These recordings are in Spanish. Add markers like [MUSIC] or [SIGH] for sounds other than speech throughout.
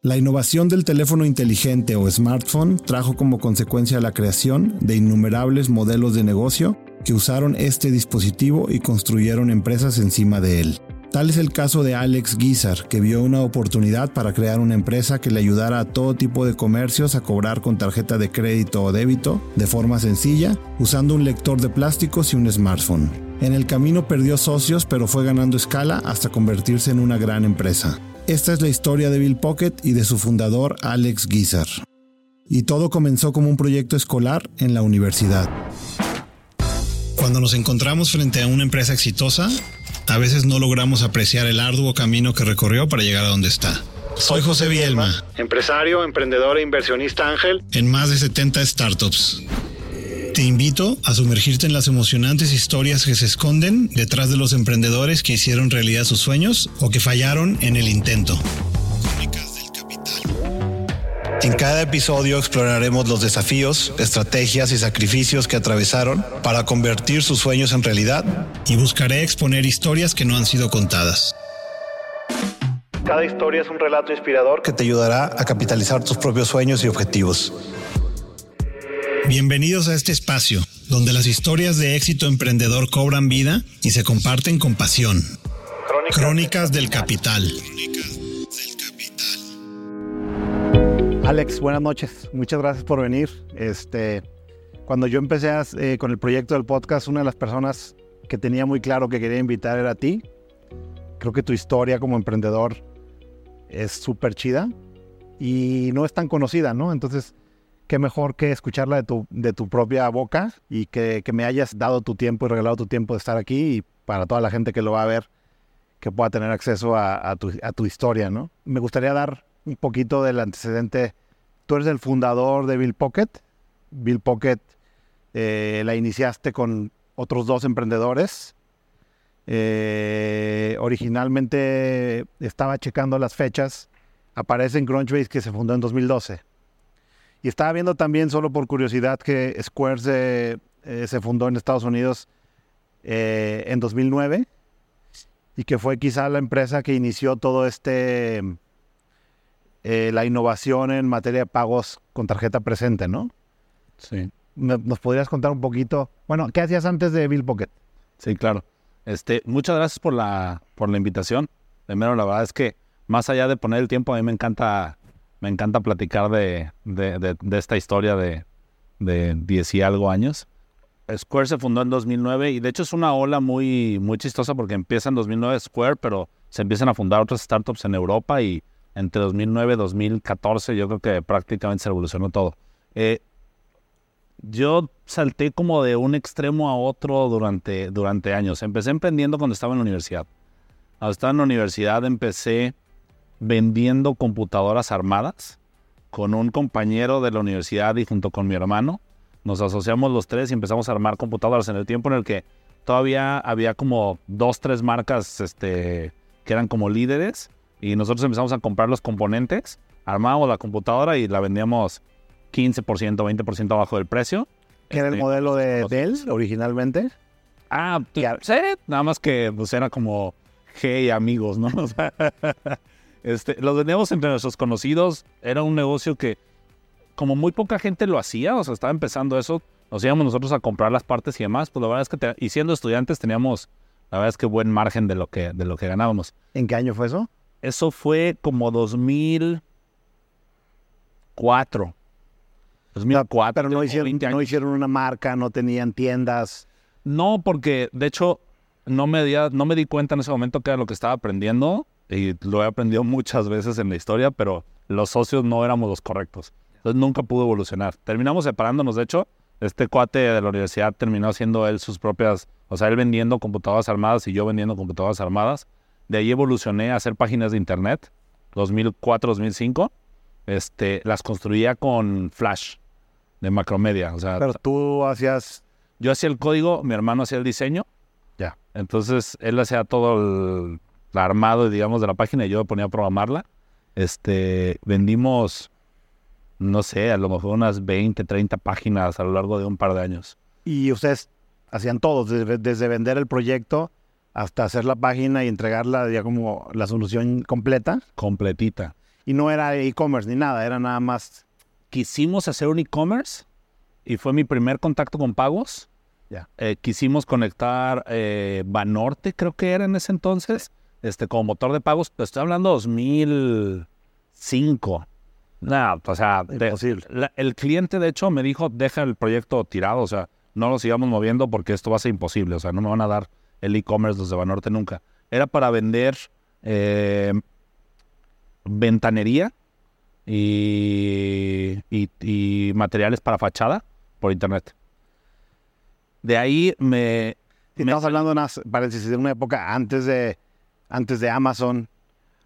La innovación del teléfono inteligente o smartphone trajo como consecuencia la creación de innumerables modelos de negocio que usaron este dispositivo y construyeron empresas encima de él. Tal es el caso de Alex Guizar, que vio una oportunidad para crear una empresa que le ayudara a todo tipo de comercios a cobrar con tarjeta de crédito o débito de forma sencilla, usando un lector de plásticos y un smartphone. En el camino perdió socios, pero fue ganando escala hasta convertirse en una gran empresa. Esta es la historia de Bill Pocket y de su fundador Alex Guizar. Y todo comenzó como un proyecto escolar en la universidad. Cuando nos encontramos frente a una empresa exitosa, a veces no logramos apreciar el arduo camino que recorrió para llegar a donde está. Soy José Bielma, empresario, emprendedor e inversionista ángel en más de 70 startups. Te invito a sumergirte en las emocionantes historias que se esconden detrás de los emprendedores que hicieron realidad sus sueños o que fallaron en el intento. En cada episodio exploraremos los desafíos, estrategias y sacrificios que atravesaron para convertir sus sueños en realidad y buscaré exponer historias que no han sido contadas. Cada historia es un relato inspirador que te ayudará a capitalizar tus propios sueños y objetivos. Bienvenidos a este espacio, donde las historias de éxito emprendedor cobran vida y se comparten con pasión. Crónicas, del Capital. Alex, buenas noches. Muchas gracias por venir. Este, cuando yo empecé eh, con el proyecto del podcast, una de las personas que tenía muy claro que quería invitar era a ti. Creo que tu historia como emprendedor es súper chida y no es tan conocida, ¿no? Entonces, qué mejor que escucharla de tu, de tu propia boca y que, me hayas dado tu tiempo y regalado tu tiempo de estar aquí y para toda la gente que lo va a ver, que pueda tener acceso a, tu, a tu historia, ¿no? Me gustaría dar un poquito del antecedente. Tú eres el fundador de Bill Pocket. Bill Pocket eh, la iniciaste con otros dos emprendedores. Eh, originalmente estaba checando las fechas. Aparece en Crunchbase que se fundó en 2012. Y estaba viendo también, solo por curiosidad, que Square se, eh, se fundó en Estados Unidos en 2009 y que fue quizá la empresa que inició todo este eh, la innovación en materia de pagos con tarjeta presente, ¿no? Sí. ¿Nos podrías contar un poquito? Bueno, ¿qué hacías antes de Bill Pocket? Sí, claro. Este, muchas gracias por la, por la invitación. Primero, la verdad es que más allá de poner el tiempo, a mí me encanta, me encanta platicar de, de, esta historia de, de 10 y algo años. Square se fundó en 2009 y de hecho es una ola muy, muy chistosa porque empieza en 2009 Square, pero se empiezan a fundar otras startups en Europa y entre 2009 y 2014, yo creo que prácticamente se revolucionó todo. Eh, yo salté como de un extremo a otro durante, durante años. Empecé emprendiendo cuando estaba en la universidad. Cuando estaba en la universidad empecé vendiendo computadoras armadas con un compañero de la universidad y junto con mi hermano. Nos asociamos los tres y empezamos a armar computadoras en el tiempo en el que todavía había como dos, tres marcas este, que eran como líderes y nosotros empezamos a comprar los componentes, armábamos la computadora y la vendíamos 15%, 20% abajo del precio. ¿Qué era el este, modelo de Dell originalmente? Ah, pues, sí, nada más que pues era como hey amigos, ¿no? [LAUGHS] este, los vendíamos entre nuestros conocidos. Era un negocio que como muy poca gente lo hacía, o sea, estaba empezando eso. Nos íbamos nosotros a comprar las partes y demás. Pues la verdad es que, y siendo estudiantes teníamos, la verdad es que buen margen de lo que, de lo que ganábamos. ¿En qué año fue eso? Eso fue como 2004. 2004. Pero no hicieron, no hicieron una marca, no tenían tiendas. No, porque de hecho no me, di, no me di cuenta en ese momento que era lo que estaba aprendiendo y lo he aprendido muchas veces en la historia, pero los socios no éramos los correctos. Entonces nunca pudo evolucionar. Terminamos separándonos, de hecho. Este cuate de la universidad terminó haciendo él sus propias, o sea, él vendiendo computadoras armadas y yo vendiendo computadoras armadas. De ahí evolucioné a hacer páginas de internet, 2004-2005. Este, las construía con Flash de Macromedia. O sea, Pero tú hacías... Yo hacía el código, mi hermano hacía el diseño. Ya. Entonces, él hacía todo el, armado, digamos, de la página y yo me ponía a programarla. Este, vendimos, no sé, a lo mejor unas 20, 30 páginas a lo largo de un par de años. Y ustedes hacían todo, desde vender el proyecto hasta hacer la página y entregarla ya como la solución completa. Completita. Y no era e-commerce ni nada, era nada más. Quisimos hacer un e-commerce y fue mi primer contacto con pagos. Ya. Eh, quisimos conectar eh, Banorte, creo que era en ese entonces, este, como motor de pagos. Estoy hablando 2005. Nada, o sea, de- la- el cliente de hecho me dijo, deja el proyecto tirado, o sea, no lo sigamos moviendo porque esto va a ser imposible, o sea, no me van a dar el e-commerce los de Banorte nunca. Era para vender eh, ventanería y, y- y materiales para fachada por internet. De ahí me... Sí, me- Estamos hablando de una, paréntesis, de una época antes de, antes de Amazon,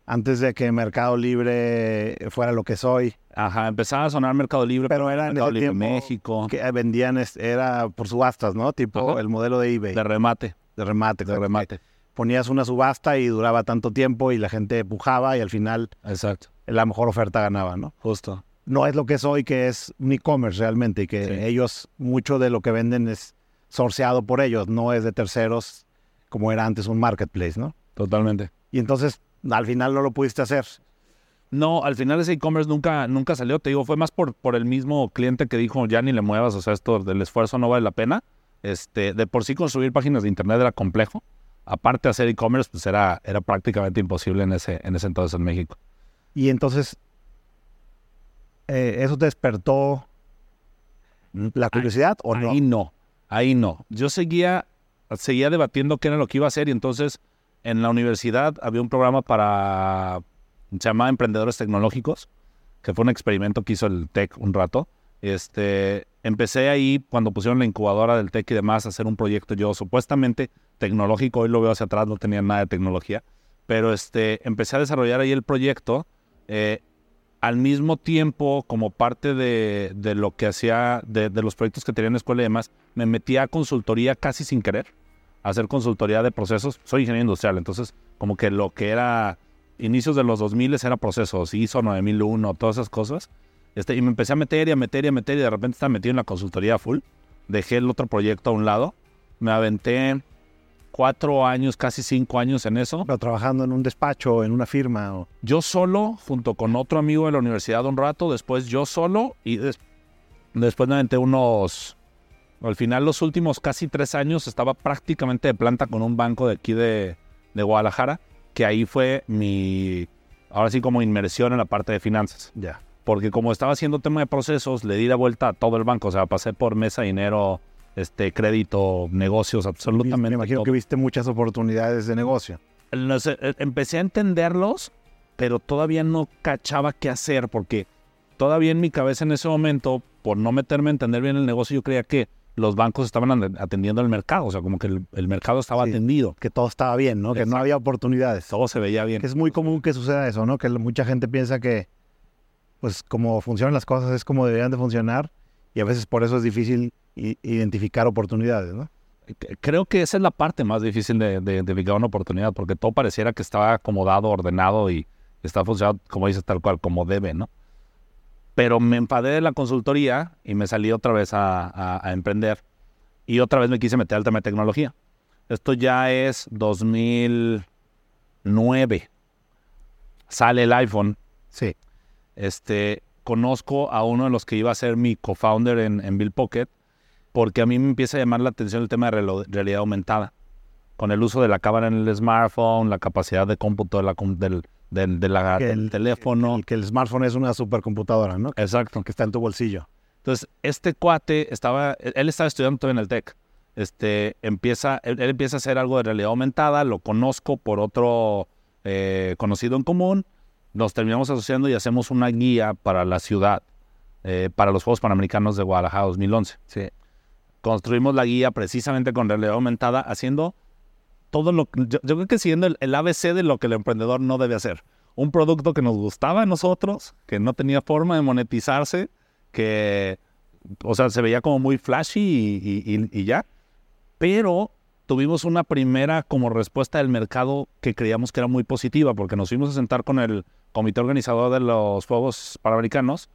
antes de que Mercado Libre fuera lo que soy. Ajá, empezaba a sonar Mercado Libre, Pero era en ese Libre México, que vendían, era por subastas, ¿no? Tipo Ajá. el modelo de eBay, de remate, de remate. de remate. Ponías una subasta y duraba tanto tiempo y la gente pujaba y al final Exacto, la mejor oferta ganaba, ¿no? justo. No es lo que es hoy, que es un e-commerce realmente y que Sí. ellos, mucho de lo que venden es sorceado por ellos, no es de terceros como era antes un marketplace, ¿no? Totalmente. Y entonces al final no lo pudiste hacer. No, al final ese e-commerce nunca, nunca salió. Te digo, fue más por, por el mismo cliente que dijo, ya ni le muevas, o sea, esto del esfuerzo no vale la pena. Este, de por sí construir páginas de internet era complejo. Aparte de hacer e-commerce, pues era, era prácticamente imposible en ese, en ese entonces en México. Y entonces eh, eso te despertó la curiosidad o no? Ahí no, ahí no. Yo seguía, seguía debatiendo qué era lo que iba a hacer y entonces en la universidad había un programa para, se llamaba Emprendedores Tecnológicos, que fue un experimento que hizo el TEC un rato. Este, empecé ahí cuando pusieron la incubadora del TEC y demás a hacer un proyecto yo supuestamente tecnológico, hoy lo veo hacia atrás, no tenía nada de tecnología, pero este, empecé a desarrollar ahí el proyecto. eh, al mismo tiempo, como parte de, de lo que hacía, de, de los proyectos que tenía en la escuela y demás, me metí a consultoría casi sin querer, hacer consultoría de procesos. Soy ingeniero industrial, entonces como que lo que era inicios de los 2000 era procesos, ISO 9001, todas esas cosas. Este, y me empecé a meter y a meter y a meter y de repente estaba metido en la consultoría full. Dejé el otro proyecto a un lado. Me aventé cuatro años, casi cinco años en eso. Pero trabajando en un despacho, en una firma. o- Yo solo, junto con otro amigo de la universidad un rato, después yo solo y des- después me aventé unos... Al final, los últimos casi tres años estaba prácticamente de planta con un banco de aquí de, de Guadalajara, que ahí fue mi, ahora sí como inmersión en la parte de finanzas. Ya. Porque como estaba haciendo tema de procesos, le di la vuelta a todo el banco, o sea, pasé por mesa, dinero, este, crédito, negocios, absolutamente Me imagino todo. que viste muchas oportunidades de negocio. Eh, empecé a entenderlos, pero todavía no cachaba qué hacer, porque todavía en mi cabeza en ese momento, por no meterme a entender bien el negocio, yo creía que los bancos estaban atendiendo el mercado, o sea, como que el, el mercado estaba Sí. atendido, Que todo estaba bien, ¿no? Que no había oportunidades. todo se veía bien. Que es muy común que suceda eso, ¿no? Que mucha gente piensa que, pues, como funcionan las cosas es como deberían de funcionar y a veces por eso es difícil identificar oportunidades, ¿no? C- Creo que esa es la parte más difícil de, de identificar una oportunidad, porque todo pareciera que estaba acomodado, ordenado y está funcionando, como dices, tal cual, como debe, ¿no? Pero me enfadé de la consultoría y me salí otra vez a, a- a emprender. Y otra vez me quise meter al tema de tecnología. Esto ya es 2009. Sale el iPhone. Sí. Este, conozco a uno de los que iba a ser mi co-founder en, en Bill Pocket, porque a mí me empieza a llamar la atención el tema de realidad aumentada. Con el uso de la cámara en el smartphone, la capacidad de cómputo de la com- del, del- de la- Que del el- teléfono. El que el smartphone es una supercomputadora, ¿no? Exacto. Que está en tu bolsillo. Entonces, este cuate estaba, él estaba estudiando todavía en el TEC. Este, empieza, él, él empieza a hacer algo de realidad aumentada, lo conozco por otro eh, conocido en común, nos terminamos asociando y hacemos una guía para la ciudad, eh, para los Juegos Panamericanos de Guadalajara 2011. Sí. Construimos la guía precisamente con realidad aumentada, haciendo todo lo yo, creo que siguiendo el, el ABC de lo que el emprendedor no debe hacer. Un producto que nos gustaba a nosotros, que no tenía forma de monetizarse, que, o sea, se veía como muy flashy y ya. Pero tuvimos una primera como respuesta del mercado que creíamos que era muy positiva, porque nos fuimos a sentar con el comité organizador de los Juegos Panamericanos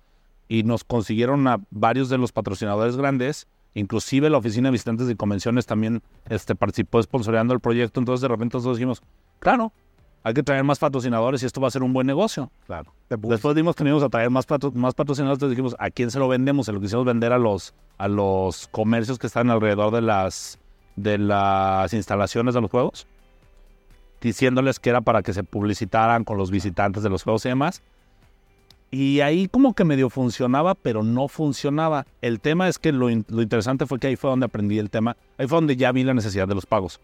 y nos consiguieron a varios de los patrocinadores grandes, inclusive la Oficina de Visitantes y Convenciones también este, participó sponsoreando el proyecto, entonces de repente nosotros dijimos, claro, hay que traer más patrocinadores y esto va a ser un buen negocio. Claro. Después dimos que íbamos a traer más, más patrocinadores, entonces dijimos, ¿a quién se lo vendemos? Se lo quisimos vender a los, a los comercios que están alrededor de las, de las instalaciones de los juegos, diciéndoles que era para que se publicitaran con los visitantes de los juegos y demás. Y ahí como que medio funcionaba, pero no funcionaba. El tema es que lo, lo interesante fue que ahí fue donde aprendí el tema. Ahí fue donde ya vi la necesidad de los pagos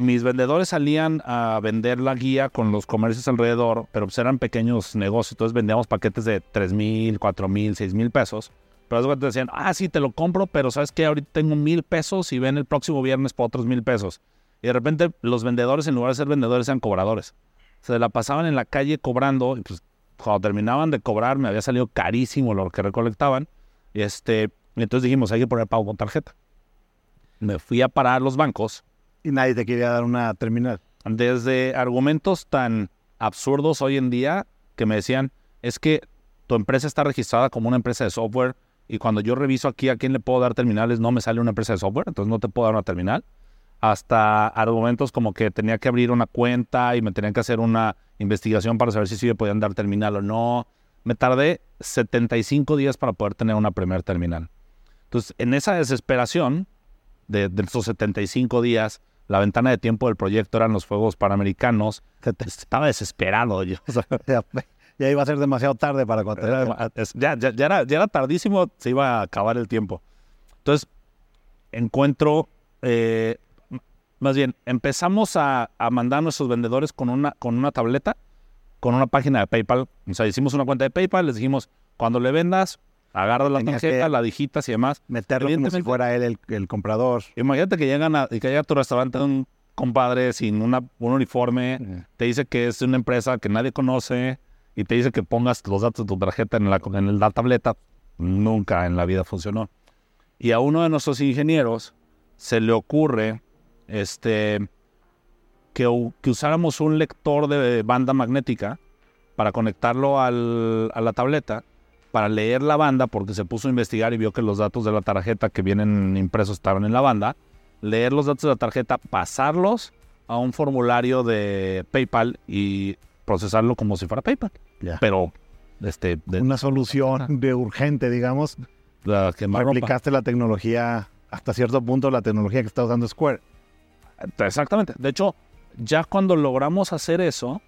mis vendedores salían a vender la guía con los comercios alrededor, pero pues eran pequeños negocios, entonces vendíamos paquetes de 3 mil, 4 mil, 6 mil pesos. Pero te decían, ah, sí, te lo compro, pero sabes que ahorita tengo mil pesos y ven el próximo viernes por otros mil pesos. Y de repente los vendedores, en lugar de ser vendedores, eran cobradores. Se la pasaban en la calle cobrando, y pues cuando terminaban de cobrar me había salido carísimo lo que recolectaban. Este, entonces dijimos, hay que poner pago con tarjeta. Me fui a parar a los bancos y nadie te quería dar una terminal. Desde argumentos tan absurdos hoy en día que me decían, es que tu empresa está registrada como una empresa de software y cuando yo reviso aquí a quién le puedo dar terminales no me sale una empresa de software, entonces no te puedo dar una terminal. Hasta argumentos como que tenía que abrir una cuenta y me tenían que hacer una investigación para saber si sí me podían dar terminal o no. Me tardé 75 días para poder tener una primera terminal. Entonces, en esa desesperación de, de esos 75 días, la ventana de tiempo del proyecto eran los Juegos Panamericanos. Estaba desesperado yo. [LAUGHS] ya, iba a ser demasiado tarde para cuando... ya, ya, era, ya era tardísimo, se iba a acabar el tiempo. Entonces, encuentro, eh, más bien, empezamos a, mandar a nuestros vendedores con una, con una tableta, con una página de PayPal. O sea, hicimos una cuenta de PayPal, les dijimos, cuando le vendas, agarras la tarjeta, la digitas y demás. Meterlo como si fuera él el, comprador. Imagínate que llegan a, que llega a tu restaurante un compadre sin una, un uniforme, te dice que es una empresa que nadie conoce y te dice que pongas los datos de tu tarjeta en la, en la tableta. Nunca en la vida funcionó. Y a uno de nuestros ingenieros se le ocurre este, que, que usáramos un lector de banda magnética para conectarlo al, a la tableta para leer la banda, porque se puso a investigar y vio que los datos de la tarjeta que vienen impresos estaban en la banda, leer los datos de la tarjeta, pasarlos a un formulario de PayPal y procesarlo como si fuera PayPal. Pero, este... Una solución de urgente, digamos. La que Aplicaste la tecnología, hasta cierto punto, la tecnología que está usando Square. Exactamente. De hecho, ya cuando logramos hacer eso,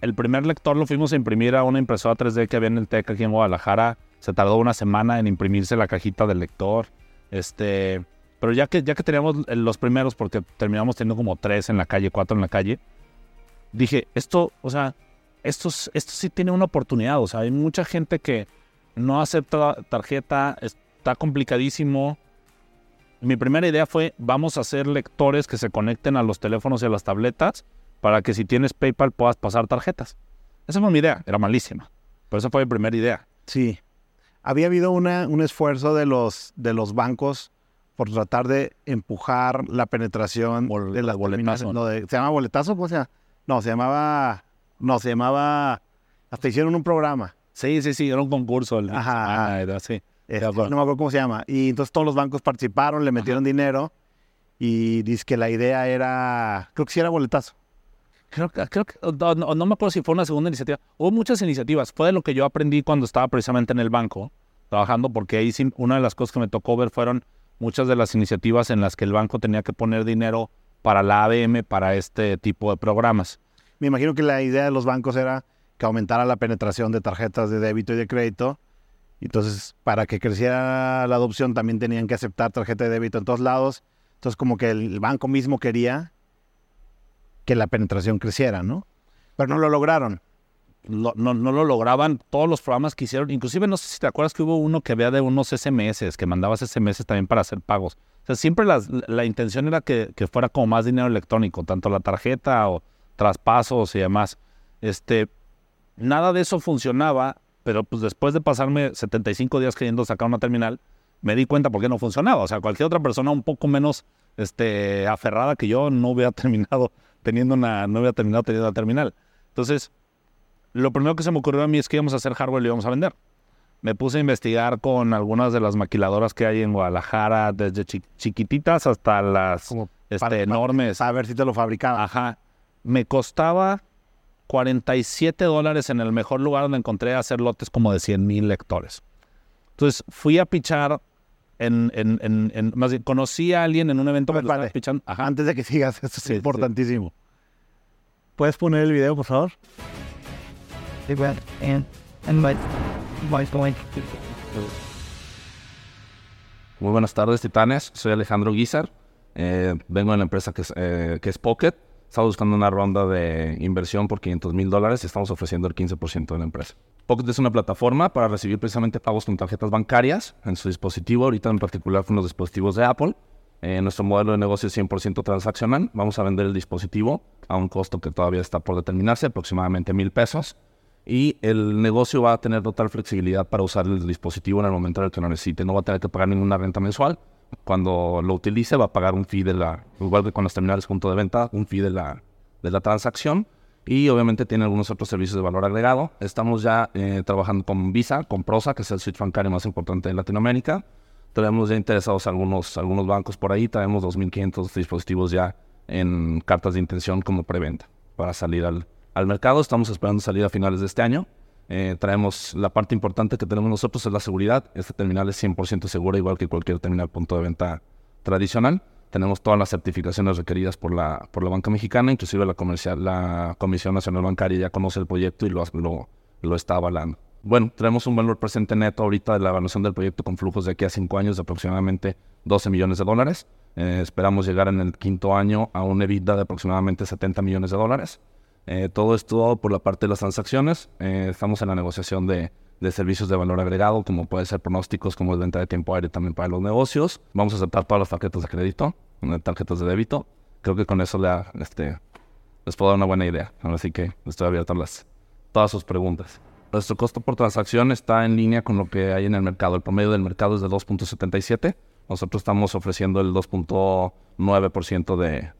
el primer lector lo fuimos a imprimir a una impresora 3D que había en el TEC aquí en Guadalajara. Se tardó una semana en imprimirse la cajita del lector. Este, pero ya que, ya que teníamos los primeros, porque terminamos teniendo como tres en la calle, cuatro en la calle, dije, esto, o sea, esto, esto sí tiene una oportunidad. O sea, hay mucha gente que no acepta tarjeta, está complicadísimo. Mi primera idea fue, vamos a hacer lectores que se conecten a los teléfonos y a las tabletas para que si tienes PayPal puedas pasar tarjetas. Esa fue mi idea, era malísima. Pero esa fue mi primera idea. Sí. Había habido una, un esfuerzo de los, de los bancos por tratar de empujar la penetración de las boletazo. No, ¿Se llama boletazo? ¿Cómo se No, se llamaba... No, se llamaba... Hasta hicieron un programa. Sí, sí, sí, era un concurso. Ajá. Ah, era, sí. Este, no me acuerdo cómo se llama. Y entonces todos los bancos participaron, le metieron dinero y dice que la idea era... Creo que sí era boletazo. Creo, creo que, no, no, me acuerdo si fue una segunda iniciativa. Hubo muchas iniciativas. Fue de lo que yo aprendí cuando estaba precisamente en el banco, trabajando, porque ahí sí, una de las cosas que me tocó ver fueron muchas de las iniciativas en las que el banco tenía que poner dinero para la ABM, para este tipo de programas. Me imagino que la idea de los bancos era que aumentara la penetración de tarjetas de débito y de crédito. Entonces, para que creciera la adopción, también tenían que aceptar tarjeta de débito en todos lados. Entonces, como que el banco mismo quería que la penetración creciera, ¿no? Pero no lo lograron. no, lo lograban todos los programas que hicieron. Inclusive, no sé si te acuerdas que hubo uno que había de unos SMS, que mandabas SMS también para hacer pagos. O sea, siempre la intención era que, fuera como más dinero electrónico, tanto la tarjeta o traspasos y demás. Este, nada de eso funcionaba, pero pues después de pasarme 75 días queriendo sacar una terminal, me di cuenta por qué no funcionaba. O sea, cualquier otra persona un poco menos este, aferrada que yo no hubiera [LAUGHS] terminado teniendo una, no había terminado teniendo la terminal. Entonces, lo primero que se me ocurrió a mí es que íbamos a hacer hardware y lo íbamos a vender. Me puse a investigar con algunas de las maquiladoras que hay en Guadalajara, desde chiquititas hasta las este, enormes. A ver si te lo fabricaban. Ajá. me costaba 47 dólares en el mejor lugar donde encontré hacer lotes como de 100 mil lectores. Entonces fui a pichar en, en, en, en- más bien, conocí a alguien en un evento que Vale, lo estaba vale. pichando. Ajá. Antes de que sigas, esto es Sí, sí. importantísimo. ¿Puedes poner el video, por favor? Muy buenas tardes, titanes. Soy Alejandro Guizar. Eh, vengo de la empresa que es, eh, que es Pocket. Estamos buscando una ronda de inversión por 500 mil dólares y estamos ofreciendo el 15% de la empresa. Pocket es una plataforma para recibir precisamente pagos con tarjetas bancarias en su dispositivo, ahorita en particular con los dispositivos de Apple. Eh, nuestro modelo de negocio es 100% transaccional. Vamos a vender el dispositivo a un costo que todavía está por determinarse, aproximadamente mil pesos. Y el negocio va a tener total flexibilidad para usar el dispositivo en el momento en el que lo necesite. No va a tener que pagar ninguna renta mensual. Cuando lo utilice va a pagar un fee de la, igual que con los terminales punto de venta, un fee de la, de la transacción. Y obviamente tiene algunos otros servicios de valor agregado. Estamos ya eh, trabajando con Visa, con Prosa, que es el switch bancario más importante de Latinoamérica. Tenemos ya interesados algunos, algunos bancos por ahí. Tenemos 2.500 dispositivos ya en cartas de intención como preventa para salir al, al mercado. Estamos esperando salir a finales de este año. Eh, traemos la parte importante que tenemos nosotros es la seguridad. Este terminal es 100% seguro, igual que cualquier terminal punto de venta tradicional. Tenemos todas las certificaciones requeridas por la, por la banca mexicana, inclusive la, comercial, la Comisión Nacional Bancaria ya conoce el proyecto y lo, lo, está avalando. Bueno, tenemos un valor presente neto ahorita de la evaluación del proyecto con flujos de aquí a cinco años de aproximadamente 12 millones de dólares. Eh, esperamos llegar en el quinto año a un EBITDA de aproximadamente 70 millones de dólares. Eh, todo esto por la parte de las transacciones. Eh, estamos en la negociación de, servicios de valor agregado, como puede ser pronósticos, como es venta de tiempo aire también para los negocios. Vamos a aceptar todas las tarjetas de crédito, eh, tarjetas de débito. Creo que con eso este, les puedo dar una buena idea. Así que estoy abierto a las, todas sus preguntas. Nuestro costo por transacción está en línea con lo que hay en el mercado. El promedio del mercado es de 2.77. Nosotros estamos ofreciendo el 2.9% de,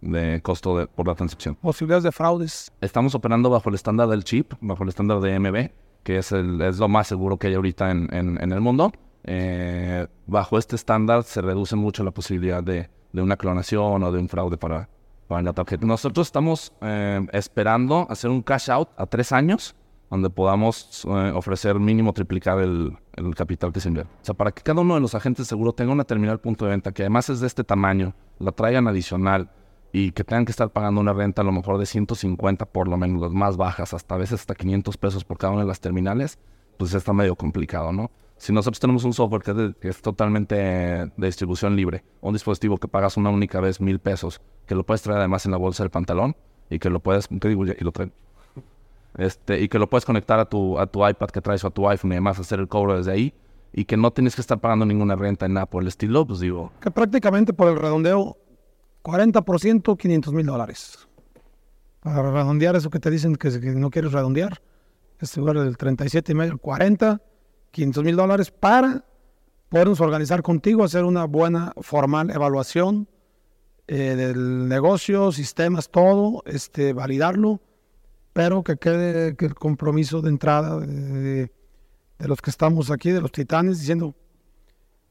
de costo de- por la transacción. Posibilidades de fraudes. Estamos operando bajo el estándar del chip, bajo el estándar de MB, que es, el, es lo más seguro que hay ahorita en, en- en el mundo. Eh, bajo este estándar se reduce mucho la posibilidad de, de una clonación o de un fraude para, para la tarjeta. Nosotros estamos eh, esperando hacer un cash out a tres años, donde podamos eh, ofrecer mínimo triplicar el, el capital que se invierte. O sea, para que cada uno de los agentes de seguro tenga una terminal punto de venta que además es de este tamaño, la traigan adicional y que tengan que estar pagando una renta a lo mejor de 150 por lo menos, las más bajas, hasta a veces hasta 500 pesos por cada una de las terminales, pues está medio complicado, ¿no? Si nosotros tenemos un software que es, de- que es totalmente de distribución libre, un dispositivo que pagas una única vez mil pesos, que lo puedes traer además en la bolsa del pantalón y que lo puedes, ¿qué digo? Y lo traen. Este, y que lo puedes conectar a tu, a tu iPad que traes o a tu iPhone y además hacer el cobro desde ahí y que no tienes que estar pagando ninguna renta en nada por el estilo, pues digo, Que prácticamente por el redondeo, 40%, 500 mil dólares. Para redondear eso que te dicen que, no quieres redondear, este lugar del 37 y medio, 40, 500 mil dólares para podernos organizar contigo, hacer una buena formal evaluación eh, del negocio, sistemas, todo, este, validarlo, pero que quede que el compromiso de entrada de, de los que estamos aquí, de los titanes, diciendo,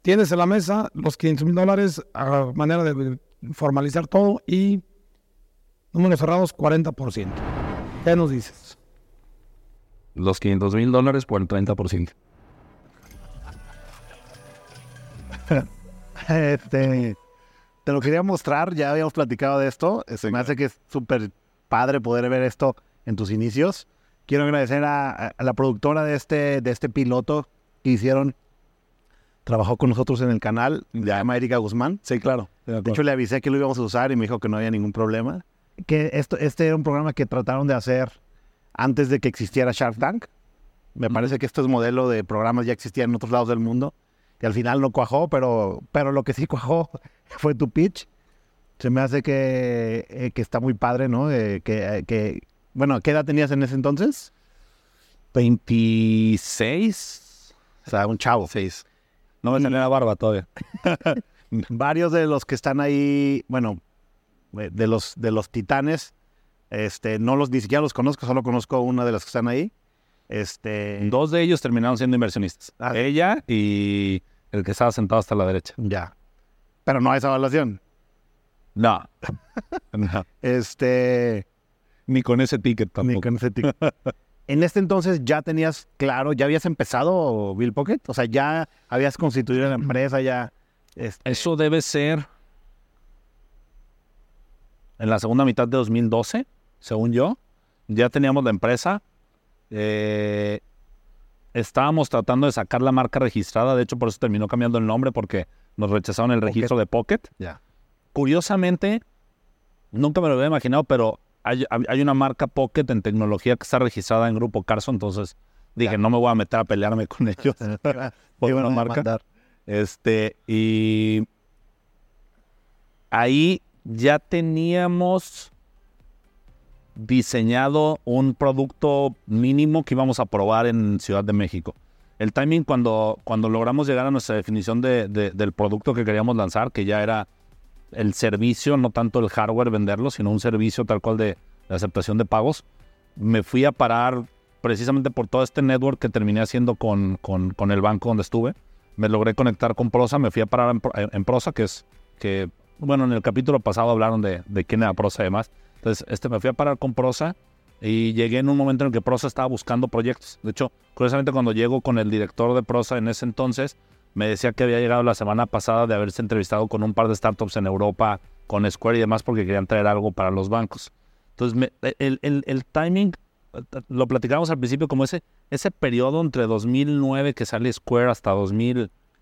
tienes en la mesa los 500 mil dólares a manera de formalizar todo y números cerrados 40%. ¿Qué nos dices? los 500 mil dólares por el 30%. [LAUGHS] Este, te lo quería mostrar, ya habíamos platicado de esto. Se me hace que es súper padre poder ver esto en tus inicios. Quiero agradecer a, a- a la productora de este, de este piloto que hicieron. Trabajó con nosotros en el canal, se llama Erika Guzmán. Sí, claro. De hecho, le avisé que lo íbamos a usar y me dijo que no había ningún problema. Que esto, este era un programa que trataron de hacer antes de que existiera Shark Tank. Me parece que estos modelos de programas ya existían en otros lados del mundo. Y al final no cuajó, pero, pero lo que sí cuajó [LAUGHS] fue tu pitch. Se me hace que, eh, que está muy padre, ¿no? Eh, que, eh, que, bueno, ¿qué edad tenías en ese entonces? 26. O sea, un chavo. 6. No me salió la barba todavía. [LAUGHS] varios de los que están ahí, bueno, eh, de los, de los titanes, este, no los, ni siquiera los conozco, solo conozco una de las que están ahí. Este, Dos de ellos terminaron siendo inversionistas. Ah. Ella y el que estaba sentado hasta la derecha. ya. Pero no a esa evaluación. No. [LAUGHS] no. Este, Ni con ese ticket tampoco. Ni con ese ticket. [LAUGHS] en este entonces ya tenías claro, ya habías empezado Bill Pocket, o sea, ya habías constituido la empresa, ya. este, Eso debe ser en la segunda mitad de 2012, según yo. Ya teníamos la empresa. Eh, estábamos tratando de sacar la marca registrada. De hecho, por eso terminó cambiando el nombre porque nos rechazaron el Pocket. registro de Pocket. Ya. Curiosamente, nunca me lo había imaginado, pero hay, hay una marca Pocket en tecnología que está registrada en Grupo Carso. Entonces dije, no me voy a meter a pelearme [LAUGHS] con ellos. [LAUGHS] [LAUGHS] por una a marca. demandar. Este, y ahí ya teníamos diseñado un producto mínimo que íbamos a probar en Ciudad de México. El timing cuando, cuando logramos llegar a nuestra definición de- de- del producto que queríamos lanzar, que ya era el servicio, no tanto el hardware venderlo, sino un servicio tal cual de, de aceptación de pagos, me fui a parar precisamente por todo este network que terminé haciendo con, con- con el banco donde estuve. Me logré conectar con Prosa, me fui a parar en, Pro- en Prosa, que es que, bueno, en el capítulo pasado hablaron de, de quién era Prosa y demás. Entonces, este, me fui a parar con Prosa y llegué en un momento en el que Prosa estaba buscando proyectos. De hecho, curiosamente cuando llego con el director de Prosa en ese entonces, me decía que había llegado la semana pasada de haberse entrevistado con un par de startups en Europa, con Square y demás, porque querían traer algo para los bancos. Entonces, me- el, el- el timing, eh, lo platicamos al principio como ese, ese periodo entre 2009 que sale Square hasta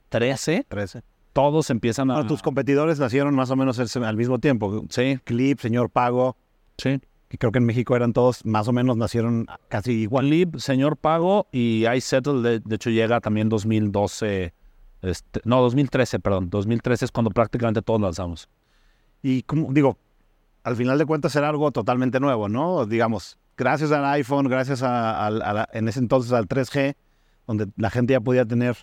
2013, 13. todos empiezan a... Bueno, tus competidores nacieron más o menos al mismo tiempo. Sí, Clip, Señor Pago, sí. que creo que en México eran todos, más o menos nacieron casi igual. Lib, Señor Pago y iSettle, de, de hecho llega también 2012, este, no, 2013, perdón, 2013 es cuando prácticamente todos lanzamos. Y como digo, al final de cuentas era algo totalmente nuevo, ¿no? Digamos, gracias al iPhone, gracias a, al- a la- en ese entonces al 3G, donde la gente ya podía tener,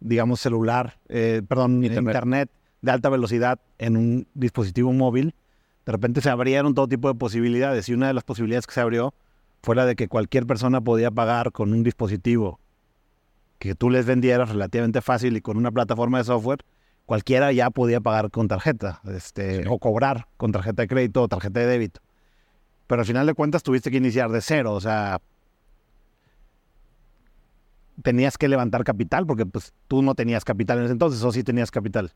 digamos, celular, eh, perdón, Internet. internet. de alta velocidad en un dispositivo móvil, de repente se abrieron todo tipo de posibilidades. Y una de las posibilidades que se abrió fue la de que cualquier persona podía pagar con un dispositivo que tú les vendieras relativamente fácil y con una plataforma de software, cualquiera ya podía pagar con tarjeta, este, Sí. o cobrar con tarjeta de crédito o tarjeta de débito. Pero al final de cuentas tuviste que iniciar de cero, o sea, tenías que levantar capital porque pues tú no tenías capital en ese entonces, o sí tenías capital.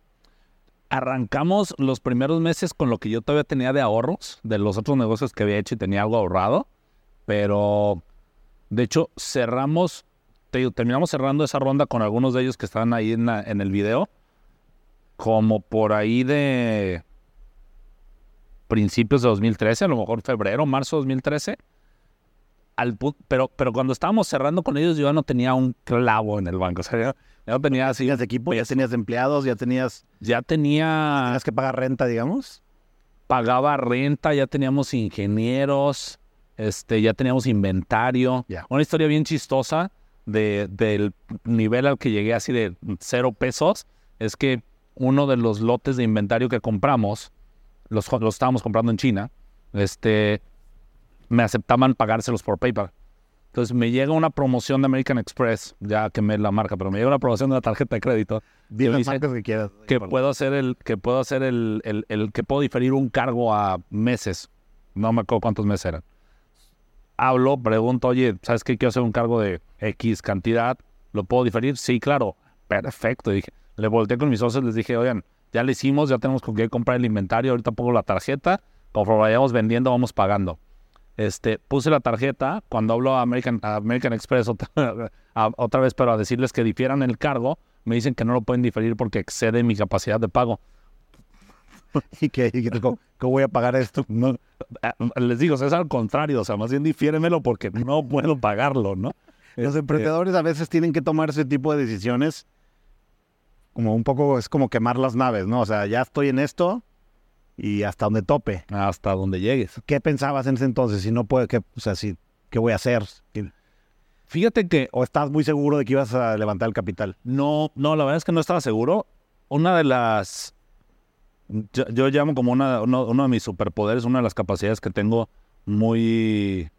Arrancamos los primeros meses con lo que yo todavía tenía de ahorros, de los otros negocios que había hecho y tenía algo ahorrado, pero de hecho cerramos, te digo, terminamos cerrando esa ronda con algunos de ellos que estaban ahí en, la- en el video, como por ahí de principios de 2013, a lo mejor febrero, marzo de 2013. Al pero, pero cuando estábamos cerrando con ellos, yo ya no tenía un clavo en el banco. O sea, ya, ya no tenía así. Tenías equipo, ya tenías empleados, ya tenías, Ya tenía tenías que pagar renta, digamos. pagaba renta, ya teníamos ingenieros, este, ya teníamos inventario. Una historia bien chistosa de, del nivel al que llegué así de cero pesos es que uno de los lotes de inventario que compramos, los, los estábamos comprando en China, este, me aceptaban pagárselos por PayPal. Entonces me llega una promoción de American Express, ya quemé la marca, pero me llega una promoción de la tarjeta de crédito Di Yo las marcas que quieras. que puedo hacer el que puedo hacer el, el, el que puedo diferir un cargo a meses. No me acuerdo cuántos meses eran. Hablo, pregunto, oye, ¿sabes qué? Quiero hacer un cargo de X cantidad. ¿Lo puedo diferir? Sí, claro. Perfecto. Dije, le volteé con mis socios, les dije, oigan, ya le hicimos, ya tenemos con qué comprar el inventario, ahorita pongo la tarjeta, conforme vayamos vendiendo, vamos pagando. Este, puse la tarjeta, cuando hablo a American, American Express otra, [LAUGHS] otra vez, pero a decirles que difieran el cargo, me dicen que no lo pueden diferir porque excede mi capacidad de pago. [LAUGHS] y que, y que ¿cómo, cómo voy a pagar esto? No, les digo, es al contrario, o sea, más bien difiéremelo porque no puedo pagarlo, ¿no? Los Este, emprendedores a veces tienen que tomar ese tipo de decisiones como un poco, es como quemar las naves, ¿no? O sea, ya estoy en esto y hasta donde tope. hasta donde llegues. ¿Qué pensabas en ese entonces? Si no puede, ¿qué, o sea, si, ¿qué voy a hacer? ¿Qué- Fíjate que ¿O estás muy seguro de que ibas a levantar el capital? No, no, la verdad es que no estaba seguro. Una de las. Yo, yo llamo como una, uno, uno de mis superpoderes, una de las capacidades que tengo muy,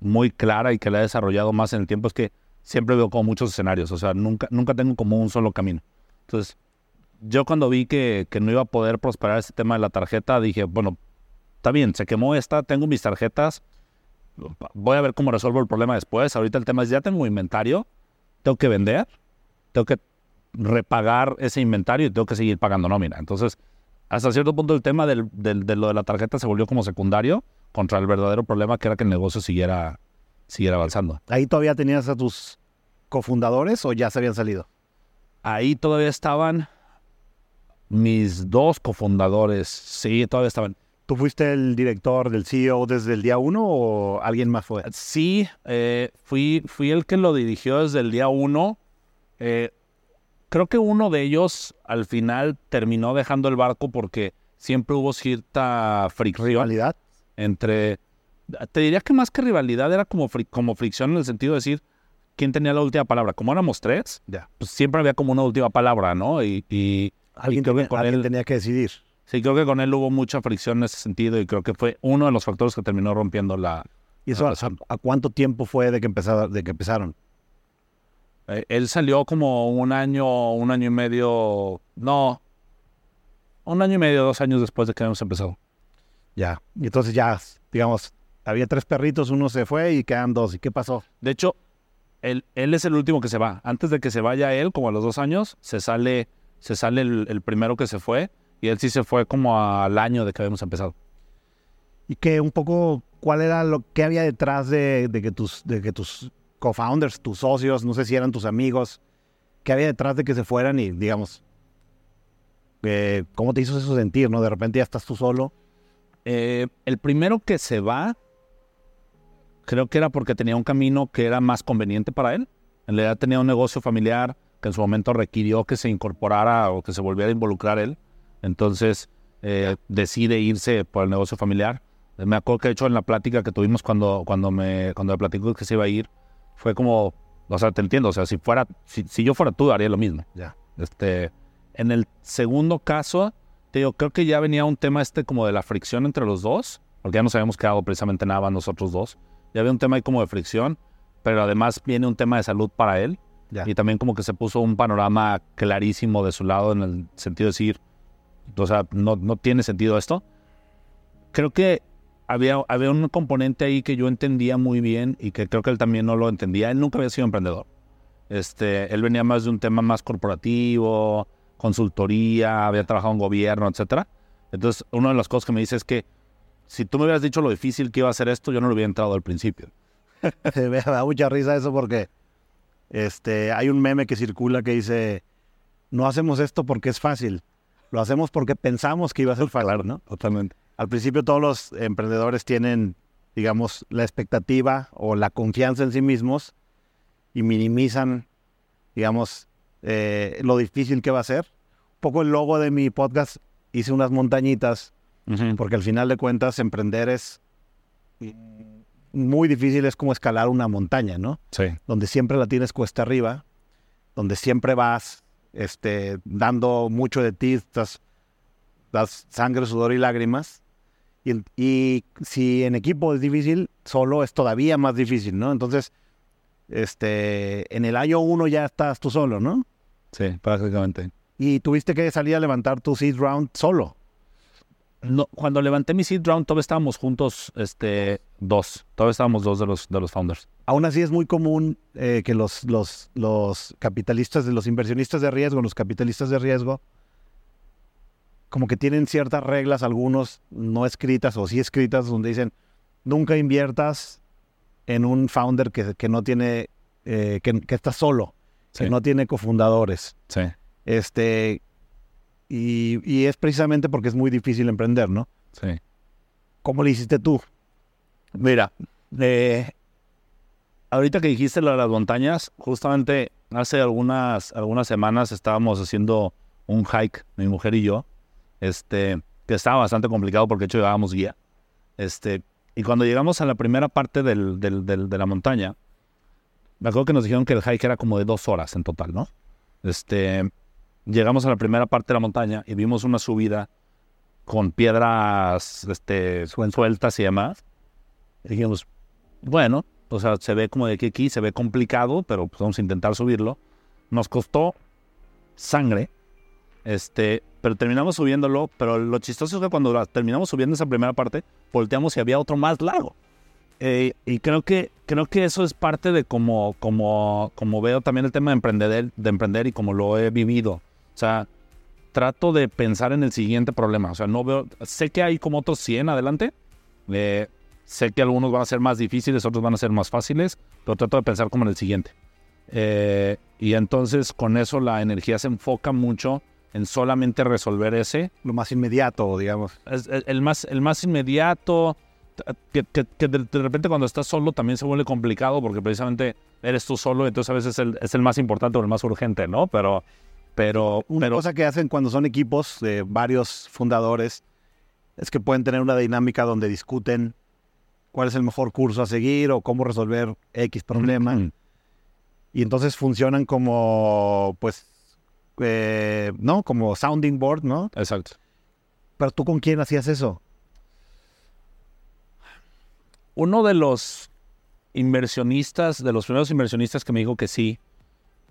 muy clara y que la he desarrollado más en el tiempo es que siempre veo como muchos escenarios. O sea, nunca, nunca tengo como un solo camino. Entonces, yo cuando vi que, que no iba a poder prosperar ese tema de la tarjeta, dije, bueno, está bien, se quemó esta, tengo mis tarjetas, voy a ver cómo resuelvo el problema después. Ahorita el tema es, ya tengo inventario, tengo que vender, tengo que repagar ese inventario y tengo que seguir pagando nómina. Entonces, hasta cierto punto el tema del, del- de lo de la tarjeta se volvió como secundario contra el verdadero problema que era que el negocio siguiera, siguiera avanzando. ¿Ahí todavía tenías a tus cofundadores o ya se habían salido? Ahí todavía estaban mis dos cofundadores, sí, todavía estaban. ¿Tú fuiste el director del CEO desde el día uno o alguien más fue? Sí, eh, fui, fui el que lo dirigió desde el día uno. Eh, creo que uno de ellos al final terminó dejando el barco porque siempre hubo cierta fricción ¿Rivalidad? entre... Te diría que más que rivalidad era como, fri- como fricción en el sentido de decir quién tenía la última palabra. Como éramos tres, Ya. pues siempre había como una última palabra, ¿no? Y, y, Alguien, y creo que tenía, con alguien él... tenía que decidir. Sí, creo que con él hubo mucha fricción en ese sentido y creo que fue uno de los factores que terminó rompiendo la... ¿Y eso a, cuánto tiempo fue de que, empezaba, de que empezaron? Eh, él salió como un año, un año y medio, no, un año y medio, dos años después de que habíamos empezado. Ya. Y entonces ya, digamos, había tres perritos, uno se fue y quedan dos. ¿Y qué pasó? De hecho, él, él es el último que se va. Antes de que se vaya él, como a los dos años, se sale, se sale el, el primero que se fue y él sí se fue como al año de que habíamos empezado. Y que un poco, ¿cuál era lo que había detrás de, de que tus, de que tus co-founders, tus socios, no sé si eran tus amigos, qué había detrás de que se fueran y, digamos, eh, ¿cómo te hizo eso sentir, no? De repente ya estás tú solo. Eh, el primero que se va, creo que era porque tenía un camino que era más conveniente para él. En realidad tenía un negocio familiar que en su momento requirió que se incorporara o que se volviera a involucrar él. Entonces eh, decide irse por el negocio familiar. Eh, Me acuerdo que de hecho en la plática que tuvimos cuando, cuando, me, cuando me platicó que se iba a ir, fue como, o sea, te entiendo, o sea, si, fuera, si, si yo fuera tú, haría lo mismo. Ya. Este, en el segundo caso, te digo, creo que ya venía un tema este como de la fricción entre los dos, porque ya nos habíamos quedado precisamente nada nosotros dos. Ya había un tema ahí como de fricción, pero además viene un tema de salud para él. Ya. Y también como que se puso un panorama clarísimo de su lado en el sentido de decir, o sea, no, no tiene sentido esto. Creo que había, había un componente ahí que yo entendía muy bien y que creo que él también no lo entendía. Él nunca había sido emprendedor. Este, él venía más de un tema más corporativo, consultoría, había trabajado en gobierno, etcétera. Entonces, una de las cosas que me dice es que si tú me hubieras dicho lo difícil que iba a ser esto, yo no lo hubiera entrado al principio. [LAUGHS] me da mucha risa eso porque este, hay un meme que circula que dice, no hacemos esto porque es fácil, lo hacemos porque pensamos que iba a ser fácil, ¿no? Totalmente. Al principio todos los emprendedores tienen, digamos, la expectativa o la confianza en sí mismos y minimizan, digamos, eh, lo difícil que va a ser. Un poco el logo de mi podcast hice unas montañitas porque al final de cuentas emprender es muy difícil, es como escalar una montaña, ¿no? Sí. donde siempre la tienes cuesta arriba, donde siempre vas este, dando mucho de ti, estás, das sangre, sudor y lágrimas. Y, si en equipo es difícil, solo es todavía más difícil, ¿no? Entonces, este, en el año 1 ya estás tú solo, ¿no? Sí, prácticamente. Y tuviste que salir a levantar tu seed round solo. No, cuando levanté mi seed round, todavía estábamos juntos, este, dos. Todavía estábamos dos de los, de los founders. Aún así es muy común eh, que los, los, los capitalistas, los inversionistas de riesgo, los capitalistas de riesgo, como que tienen ciertas reglas, algunos no escritas o sí escritas, donde dicen, nunca inviertas en un founder que, que no tiene, eh, que, que está solo, que no tiene cofundadores. Sí. Este, y, y es precisamente porque es muy difícil emprender, ¿no? Sí. ¿Cómo le hiciste tú? Mira, eh, ahorita que dijiste lo de las montañas, justamente hace algunas, algunas semanas estábamos haciendo un hike, mi mujer y yo, este, que estaba bastante complicado porque de hecho llevábamos guía. Este, y cuando llegamos a la primera parte del, del- del- de la montaña, me acuerdo que nos dijeron que el hike era como de dos horas en total, ¿no? Este, llegamos a la primera parte de la montaña y vimos una subida con piedras este, sueltas y demás. Y dijimos, bueno, o sea, se ve como de aquí aquí, se ve complicado, pero pues vamos a intentar subirlo. Nos costó sangre, este, pero terminamos subiéndolo, pero lo chistoso es que cuando terminamos subiendo esa primera parte, volteamos y había otro más largo. Eh, y creo que, creo que eso es parte de como, como, como veo también el tema de emprender, de emprender y como lo he vivido. O sea, trato de pensar en el siguiente problema. O sea, no veo, sé que hay como otros 100 adelante. eh, sé que algunos van a ser más difíciles, otros van a ser más fáciles, pero trato de pensar como en el siguiente. Eh, y entonces con eso la energía se enfoca mucho en solamente resolver ese. Lo más inmediato, digamos. Es el, más, el más inmediato, que, que- que de, de repente cuando estás solo también se vuelve complicado porque precisamente eres tú solo, entonces a veces es el, es el más importante o el más urgente, ¿no? Pero, pero, Una pero cosa que hacen cuando son equipos de varios fundadores es que pueden tener una dinámica donde discuten cuál es el mejor curso a seguir o cómo resolver X problema. Mm. Y entonces funcionan como, pues, eh, ¿no? Como sounding board, ¿no? Exacto. Pero tú con quién hacías eso? Uno de los inversionistas, de los primeros inversionistas que me dijo que sí,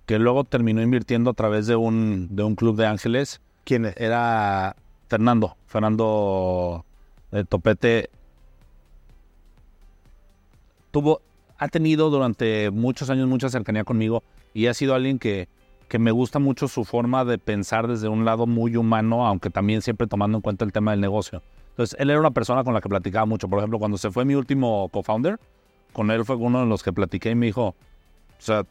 que luego terminó invirtiendo a través de un, de un club de ángeles, ¿Quién es? era Fernando, Fernando eh, Topete. Tuvo, ha tenido durante muchos años mucha cercanía conmigo y ha sido alguien que, que me gusta mucho su forma de pensar desde un lado muy humano, aunque también siempre tomando en cuenta el tema del negocio. Entonces, él era una persona con la que platicaba mucho. Por ejemplo, cuando se fue mi último co-founder, con él fue uno de los que platiqué y me dijo, o sea,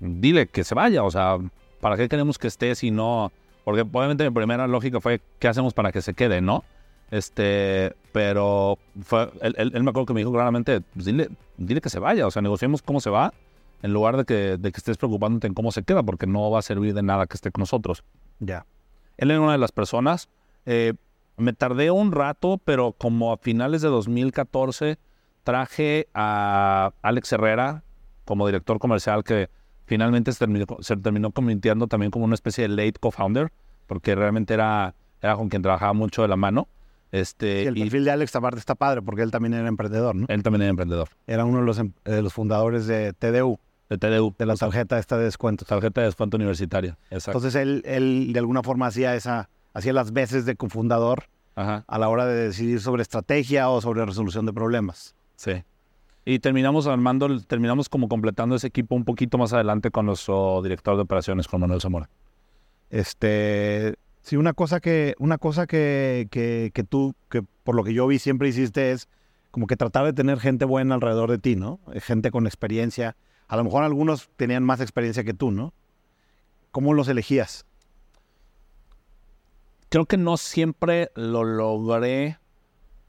dile que se vaya, o sea, ¿para qué queremos que esté si no? Porque obviamente mi primera lógica fue, ¿qué hacemos para que se quede, no? Este, pero fue, él, me acuerdo que me dijo claramente, pues dile, dile que se vaya, o sea, negociemos cómo se va, en lugar de que, de que estés preocupándote en cómo se queda, porque no va a servir de nada que esté con nosotros. Ya. Él era una de las personas. eh, me tardé un rato, pero como a finales de 2014 traje a Alex Herrera como director comercial que finalmente se terminó, se terminó convirtiendo también como una especie de late co-founder, porque realmente era, era con quien trabajaba mucho de la mano. Este, Y el y perfil de Alex aparte está padre porque él también era emprendedor, ¿no? él también era emprendedor Era uno de los, em- de los fundadores de TDU, de TDU, de la tarjeta esta de descuentos. tarjeta de descuento universitaria. Exacto. Entonces él, él de alguna forma hacía esa, hacía las veces de cofundador Ajá. a la hora de decidir sobre estrategia o sobre resolución de problemas. Sí. Y terminamos armando, terminamos como completando ese equipo un poquito más adelante con nuestro director de operaciones, con Manuel Zamora. Este, sí, una cosa que, una cosa que, que, que tú, que por lo que yo vi siempre hiciste es como que tratar de tener gente buena alrededor de ti, ¿no? Gente con experiencia. A lo mejor algunos tenían más experiencia que tú, ¿no? ¿Cómo los elegías? Creo que no siempre lo logré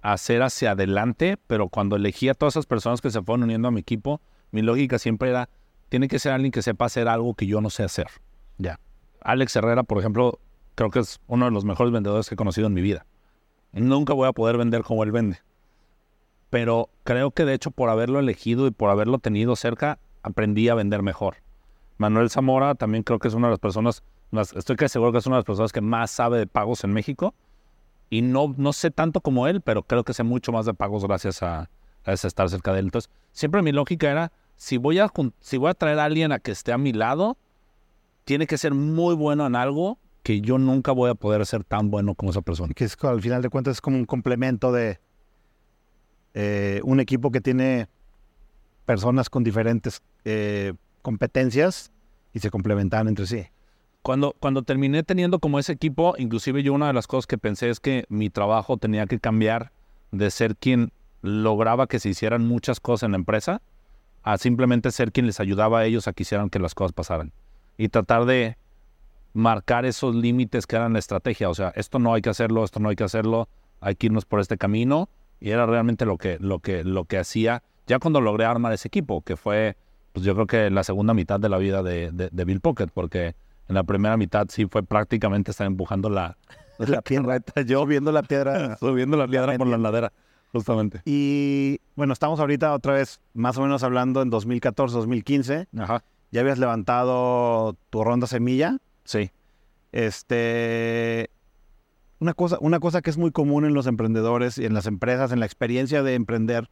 hacer hacia adelante, pero cuando elegí a todas esas personas que se fueron uniendo a mi equipo, mi lógica siempre era, tiene que ser alguien que sepa hacer algo que yo no sé hacer. Ya. Alex Herrera, por ejemplo, creo que es uno de los mejores vendedores que he conocido en mi vida. Nunca voy a poder vender como él vende. Pero creo que de hecho por haberlo elegido y por haberlo tenido cerca, aprendí a vender mejor. Manuel Zamora también creo que es una de las personas, estoy casi seguro que es una de las personas que más sabe de pagos en México. Y no, no sé tanto como él, pero creo que sé mucho más de pagos gracias a, a estar cerca de él. Entonces, siempre mi lógica era, si voy, a, si voy a traer a alguien a que esté a mi lado, tiene que ser muy bueno en algo que yo nunca voy a poder ser tan bueno como esa persona. Que al final de cuentas es como un complemento de eh, un equipo que tiene personas con diferentes eh, competencias y se complementan entre sí. Cuando, cuando terminé teniendo como ese equipo, inclusive yo una de las cosas que pensé es que mi trabajo tenía que cambiar de ser quien lograba que se hicieran muchas cosas en la empresa a simplemente ser quien les ayudaba a ellos a que hicieran que las cosas pasaran. Y tratar de marcar esos límites que eran la estrategia. O sea, esto no hay que hacerlo, esto no hay que hacerlo, hay que irnos por este camino. Y era realmente lo que, lo que, lo que hacía ya cuando logré armar ese equipo, que fue, pues yo creo que la segunda mitad de la vida de, de- de Bill Pocket, porque en la primera mitad sí fue prácticamente estar empujando la, [LAUGHS] La piedra, yo viendo la piedra. [LAUGHS] subiendo la piedra por la ladera, justamente. Y bueno, estamos ahorita otra vez más o menos hablando en 2014, 2015. Ajá. Ya habías levantado tu ronda semilla. Sí. Este, una cosa, una cosa que es muy común en los emprendedores y en las empresas, en la experiencia de emprender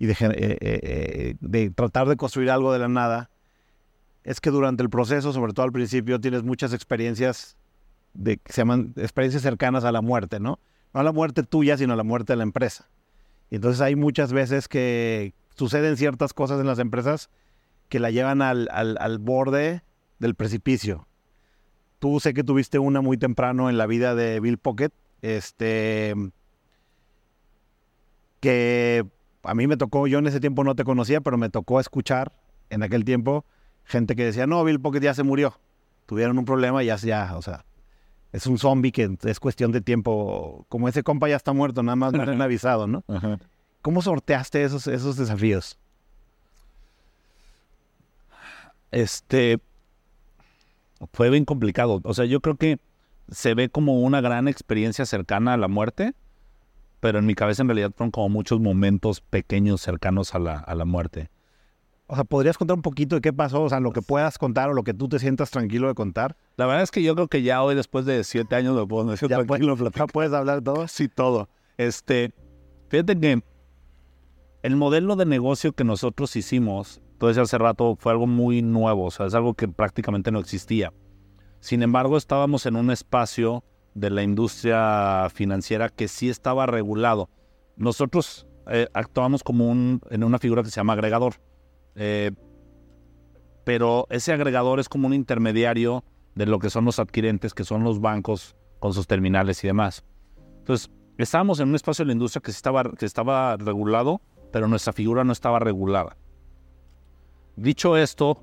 y eh, eh, eh, de tratar de construir algo de la nada, es que durante el proceso, sobre todo al principio, tienes muchas experiencias de se llaman experiencias cercanas a la muerte, ¿no? No a la muerte tuya, sino a la muerte de la empresa. Y entonces hay muchas veces que suceden ciertas cosas en las empresas que la llevan al, al- al borde del precipicio. Tú sé que tuviste una muy temprano en la vida de Bill Pocket, este, que a mí me tocó, yo en ese tiempo no te conocía, pero me tocó escuchar en aquel tiempo gente que decía, no, Bill Pocket ya se murió. Tuvieron un problema y ya, ya, o sea, es un zombie que es cuestión de tiempo. Como ese compa ya está muerto, nada más no le han [LAUGHS] avisado, ¿no? ¿Cómo sorteaste esos, esos desafíos? Este fue bien complicado. O sea, yo creo que se ve como una gran experiencia cercana a la muerte, pero en mi cabeza en realidad fueron como muchos momentos pequeños cercanos a la, a la muerte. O sea, ¿podrías contar un poquito de qué pasó? O sea, lo que puedas contar o lo que tú te sientas tranquilo de contar. La verdad es que yo creo que ya hoy, después de siete años, me puedo decir Ya, tranquilo, puedes, ya puedes hablar de todo. Sí, todo. Este, fíjate que el modelo de negocio que nosotros hicimos, decías hace rato, fue algo muy nuevo, o sea, es algo que prácticamente no existía. Sin embargo, estábamos en un espacio de la industria financiera que sí estaba regulado. Nosotros eh, actuamos como un, en una figura que se llama agregador. Eh, pero ese agregador es como un intermediario de lo que son los adquirentes, que son los bancos con sus terminales y demás. Entonces, estábamos en un espacio de la industria que estaba, que estaba regulado, pero nuestra figura no estaba regulada. Dicho esto,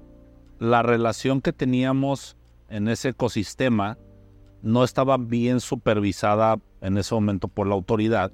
la relación que teníamos en ese ecosistema no estaba bien supervisada en ese momento por la autoridad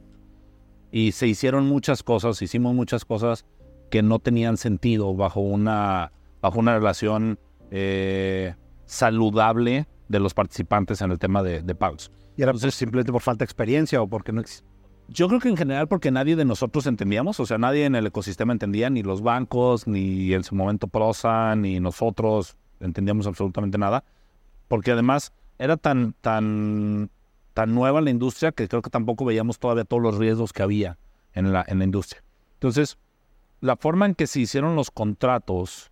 y se hicieron muchas cosas, hicimos muchas cosas que no tenían sentido bajo una, bajo una relación eh, saludable de los participantes en el tema de, de pagos. Y era pues, simplemente por falta de experiencia o porque no existe. Yo creo que en general porque nadie de nosotros entendíamos, o sea, nadie en el ecosistema entendía, ni los bancos, ni en su momento Prosa, ni nosotros entendíamos absolutamente nada, porque además era tan, tan, tan nueva la industria que creo que tampoco veíamos todavía todos los riesgos que había en la, en la industria. Entonces, la forma en que se hicieron los contratos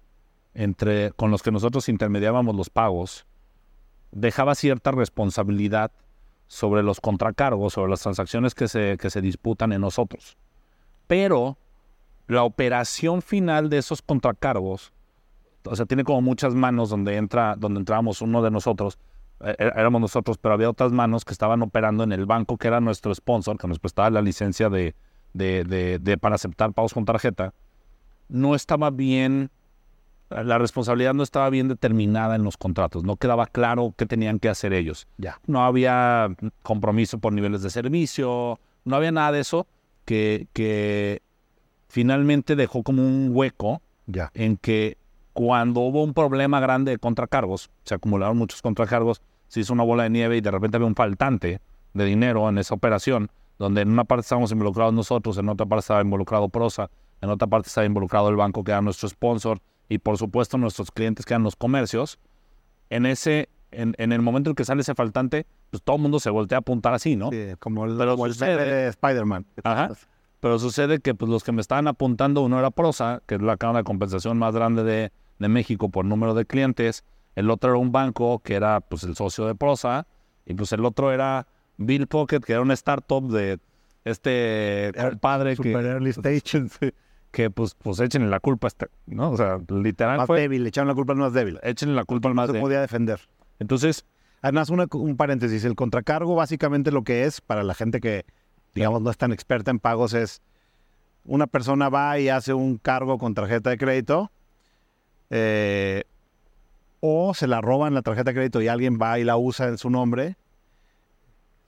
entre, con los que nosotros intermediábamos los pagos dejaba cierta responsabilidad sobre los contracargos, sobre las transacciones que se, que se disputan en nosotros. Pero la operación final de esos contracargos, o sea, tiene como muchas manos donde entra, donde entrábamos uno de nosotros, éramos nosotros, pero había otras manos que estaban operando en el banco que era nuestro sponsor, que nos prestaba la licencia de, de, de, de para aceptar pagos con tarjeta. No estaba bien la responsabilidad no estaba bien determinada en los contratos, no quedaba claro qué tenían que hacer ellos. Ya. No había compromiso por niveles de servicio, no había nada de eso que, que finalmente dejó como un hueco Ya. en que cuando hubo un problema grande de contracargos, se acumularon muchos contracargos, se hizo una bola de nieve y de repente había un faltante de dinero en esa operación, donde en una parte estábamos involucrados nosotros, en otra parte estaba involucrado Prosa, en otra parte estaba involucrado el banco que era nuestro sponsor, y por supuesto nuestros clientes que eran los comercios, en ese, en, en el momento en que sale ese faltante, pues todo el mundo se voltea a apuntar así, ¿no? Sí, como el, Pero como el sucede- meme de Spider-Man. Ajá. Pero sucede que pues, los que me estaban apuntando, uno era Prosa, que es la cámara de compensación más grande de, de México por número de clientes, el otro era un banco que era pues el socio de Prosa, y pues el otro era Bill Pocket, que era una startup de este compadre Super que, early stage. [LAUGHS] que pues, pues échenle la culpa, a este, ¿no? O sea, literal más fue, débil, echaron la culpa al más débil. échenle la culpa al No más se de... podía defender. Entonces, Además, una- un paréntesis, el contracargo básicamente lo que es, para la gente que, digamos, no es tan experta en pagos, es una persona va y hace un cargo con tarjeta de crédito, eh, o se la roban la tarjeta de crédito y alguien va y la usa en su nombre,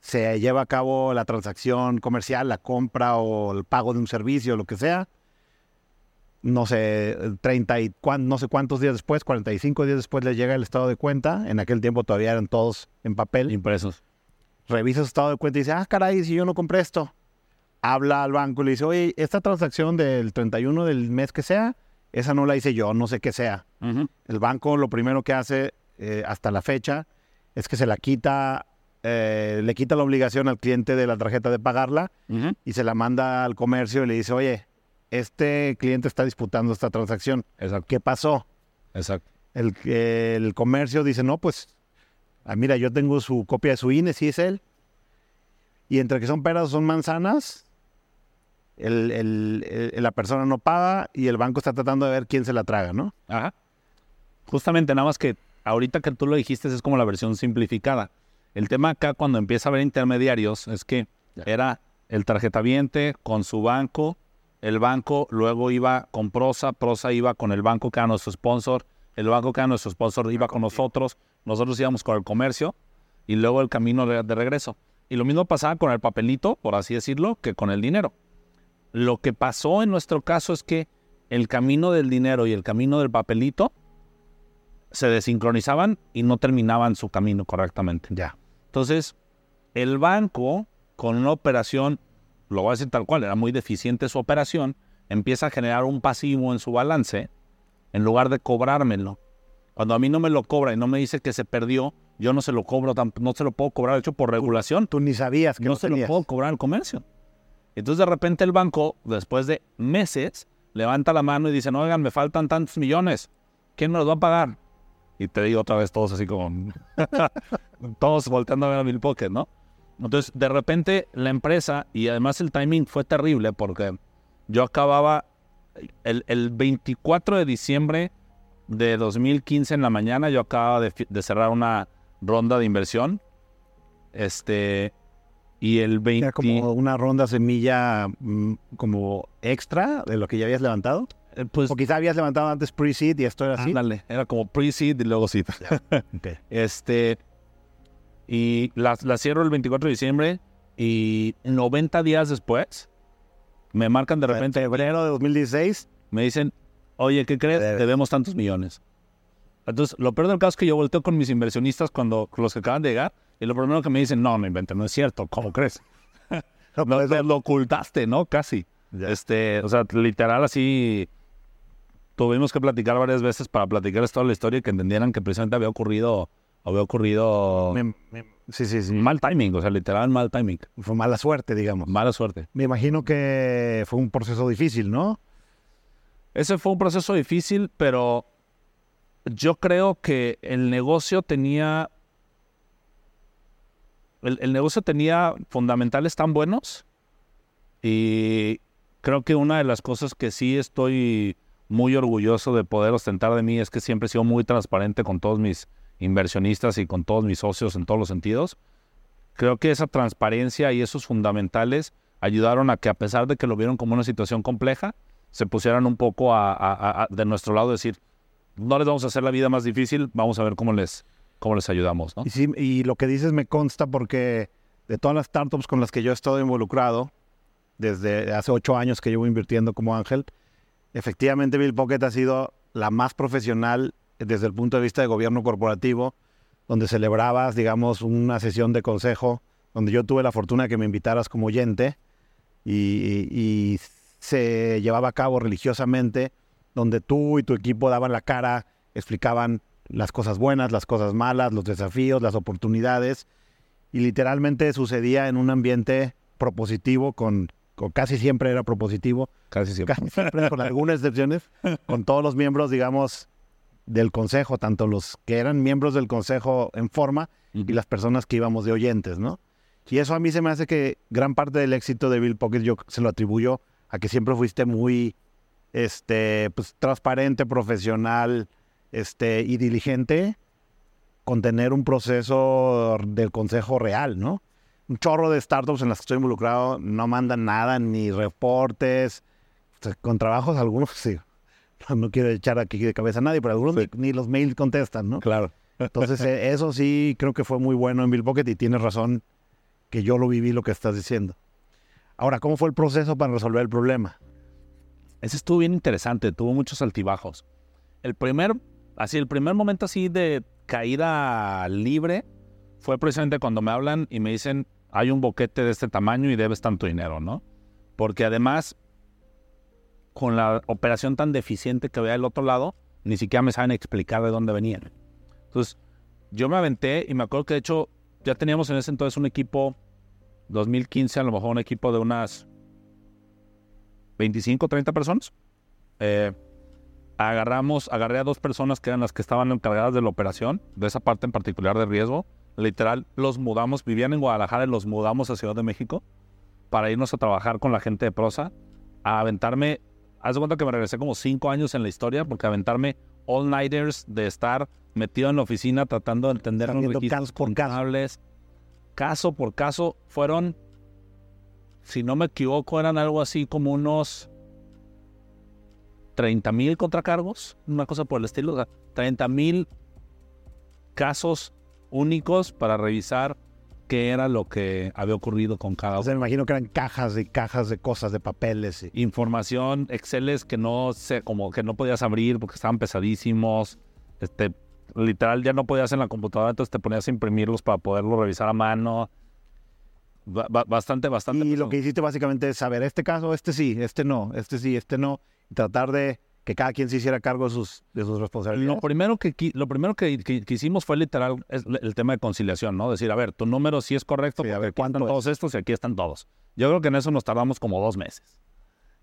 se lleva a cabo la transacción comercial, la compra o el pago de un servicio, lo que sea, no sé, 30 y no sé cuántos días después, 45 días después le llega el estado de cuenta. En aquel tiempo todavía eran todos en papel. impresos. Revisa su estado de cuenta y dice, ah, caray, si yo no compré esto. Habla al banco y le dice, oye, esta transacción del 31 del mes que sea, esa no la hice yo, no sé qué sea. El banco lo primero que hace eh, hasta la fecha es que se la quita, eh, le quita la obligación al cliente de la tarjeta de pagarla y se la manda al comercio y le dice, oye, este cliente está disputando esta transacción. Exacto, ¿Qué pasó? exacto. El, el comercio dice, no, pues Ah, mira, yo tengo su copia de su INE, sí es él. Y entre que son peras o son manzanas, el- el- el- la persona no paga y el banco está tratando de ver quién se la traga, ¿no? Ajá. Justamente, nada más que ahorita que tú lo dijiste es como la versión simplificada. El tema acá cuando empieza a haber intermediarios es que era el tarjetaviente con su banco, el banco luego iba con Prosa, Prosa iba con el banco que era nuestro sponsor, el banco que era nuestro sponsor iba con nosotros, nosotros íbamos con el comercio y luego el camino de, de regreso. Y lo mismo pasaba con el papelito, por así decirlo, que con el dinero. Lo que pasó en nuestro caso es que el camino del dinero y el camino del papelito se desincronizaban y no terminaban su camino correctamente. Ya. Entonces, el banco, con una operación, lo voy a decir tal cual, era muy deficiente su operación, empieza a generar un pasivo en su balance en lugar de cobrármelo. Cuando a mí no me lo cobra y no me dice que se perdió, yo no se lo cobro, no se lo puedo cobrar, de hecho, por regulación, Tú ni sabías que no no se lo puedo cobrar al comercio. Entonces de repente el banco, después de meses, levanta la mano y dice, no, oigan, me faltan tantos millones. ¿Quién me los va a pagar? Y te digo otra vez todos así como... [LAUGHS] todos volteando a ver a Bill ¿no? Entonces de repente la empresa, y además el timing fue terrible porque yo acababa el, el 24 de diciembre de 2015 en la mañana, yo acababa de cerrar una ronda de inversión. Este... Y el 20... Era como una ronda semilla mm, como extra de lo que ya habías levantado. eh, pues, O quizá habías levantado antes pre-seed y esto era así. ándale, era como pre-seed y luego seed. Ok. [LAUGHS] Este... Y la, la cierro el 24 de diciembre y 90 días después me marcan de En repente, febrero de 2016, me dicen, oye, ¿qué crees? Debes. Debemos tantos millones. Entonces, lo peor del caso es que yo volteo con mis inversionistas cuando con los que acaban de llegar y lo primero que me dicen, no, no inventes, no es cierto, ¿cómo crees? [LAUGHS] no, [LAUGHS] No, pues, te lo ocultaste, ¿no? Casi. Este, o sea, literal así tuvimos que platicar varias veces para platicarles toda la historia y que entendieran que precisamente había ocurrido, había ocurrido me- me- sí, sí, sí. mal timing, o sea, literal mal timing, Fue mala suerte, digamos. mala suerte. Me imagino que fue un proceso difícil, ¿no? Ese fue un proceso difícil, pero yo creo que el negocio tenía el, negocio tenía fundamentales tan buenos y creo que una de las cosas que sí estoy muy orgulloso de poder ostentar de mí es que siempre he sido muy transparente con todos mis inversionistas y con todos mis socios en todos los sentidos. Creo que esa transparencia y esos fundamentales ayudaron a que a pesar de que lo vieron como una situación compleja, se pusieran un poco de nuestro lado, decir, no les vamos a hacer la vida más difícil, vamos a ver cómo les, cómo les ayudamos, ¿no? Y, lo que dices me consta porque de todas las startups con las que yo he estado involucrado, desde hace ocho años que llevo invirtiendo como ángel, efectivamente Bill Pocket ha sido la más profesional desde el punto de vista de gobierno corporativo, donde celebrabas, digamos, una sesión de consejo, donde yo tuve la fortuna de que me invitaras como oyente y, y se llevaba a cabo religiosamente, donde tú y tu equipo daban la cara, explicaban las cosas buenas, las cosas malas, los desafíos, las oportunidades, y literalmente sucedía en un ambiente propositivo, con, con casi siempre era propositivo, Casi siempre. casi siempre, con algunas excepciones, con todos los miembros, digamos, del consejo, tanto los que eran miembros del consejo en forma y las personas que íbamos de oyentes, ¿no? Y eso a mí se me hace que gran parte del éxito de Bill Pocket yo se lo atribuyo a que siempre fuiste muy este, pues, transparente, profesional este, y diligente con tener un proceso del consejo real, ¿no? Un chorro de startups en las que estoy involucrado no mandan nada, ni reportes, con trabajos algunos [LAUGHS] sí. No, no quiero echar aquí de cabeza a nadie, pero algunos Sí. ni, ni los mails contestan, ¿no? Claro. [LAUGHS] Entonces, eh, eso sí creo que fue muy bueno en Bill Pocket y tienes razón que yo lo viví lo que estás diciendo. Ahora, ¿cómo fue el proceso para resolver el problema? Ese estuvo bien interesante, tuvo muchos altibajos. El primer, así, el primer momento así de caída libre fue precisamente cuando me hablan y me dicen, hay un boquete de este tamaño y debes tanto dinero, ¿no? Porque además, con la operación tan deficiente que había del otro lado, ni siquiera me saben explicar de dónde venían. Entonces, yo me aventé y me acuerdo que de hecho ya teníamos en ese entonces un equipo, 2015 a lo mejor un equipo de unas 25, 30 personas. Eh, agarramos, agarré a dos personas que eran las que estaban encargadas de la operación, de esa parte en particular de riesgo. Literal, los mudamos, vivían en Guadalajara y los mudamos a Ciudad de México para irnos a trabajar con la gente de prosa, a aventarme, haz de cuenta que me regresé como cinco años en la historia, porque aventarme all-nighters de estar metido en la oficina tratando de entender los registros por caso. Caso por caso, fueron, si no me equivoco, eran algo así como unos 30 mil contracargos, una cosa por el estilo, o sea, 30 mil casos únicos para revisar qué era lo que había ocurrido con cada O sea, uno. me imagino que eran cajas y cajas de cosas, de papeles. y- Información, Exceles que no sé, como que no podías abrir porque estaban pesadísimos. Este, literal ya no podías en la computadora, entonces te ponías a imprimirlos para poderlo revisar a mano. Ba- ba- bastante, bastante. Y lo que hiciste básicamente es saber, este caso, este sí, este no, este sí, este no. Y tratar de que cada quien se hiciera cargo de sus, de sus Lo responsabilidades. primero que, lo primero que, que- que hicimos fue literal es el tema de conciliación, ¿no? Decir, a ver, tu número sí es correcto, Sí, a ver, están ¿cuánto es? todos estos y aquí están todos. Yo creo que en eso nos tardamos como dos meses.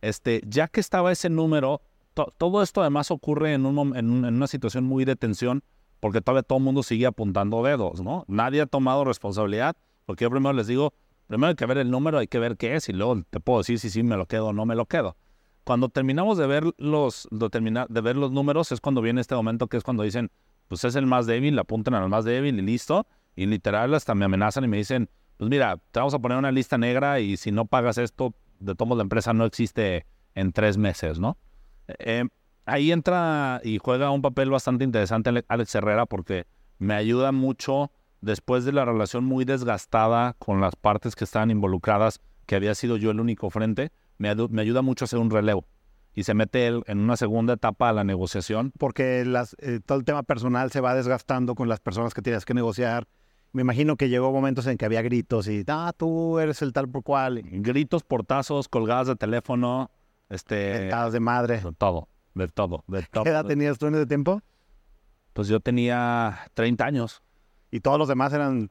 Este, ya que estaba ese número, to- todo esto además ocurre en, un, mom- en, un- en una situación muy de tensión, porque todavía todo el mundo sigue apuntando dedos, ¿no? Nadie ha tomado responsabilidad, porque yo primero les digo, primero hay que ver el número, hay que ver qué es, y luego te puedo decir si sí me lo quedo o no me lo quedo. Cuando terminamos de ver los, de, de ver los números, es cuando viene este momento que es cuando dicen, pues es el más débil, apuntan al más débil y listo. Y literal hasta me amenazan y me dicen, pues mira, te vamos a poner una lista negra y si no pagas esto, de todos la empresa no existe en tres meses, ¿no? Eh, ahí entra y juega un papel bastante interesante Ale- Alex Herrera porque me ayuda mucho después de la relación muy desgastada con las partes que estaban involucradas, que había sido yo el único frente, me, ayuda mucho a hacer un relevo. Y se mete él en una segunda etapa a la negociación. Porque las, eh, todo el tema personal se va desgastando con las personas que tienes que negociar. Me imagino que llegó momentos en que había gritos y, ah, tú eres el tal por cual, Gritos, portazos, colgadas de teléfono, este, de madre. de todo, de todo, de todo. ¿Qué edad tenías tú en ese tiempo? Pues yo tenía 30 años. Y todos los demás eran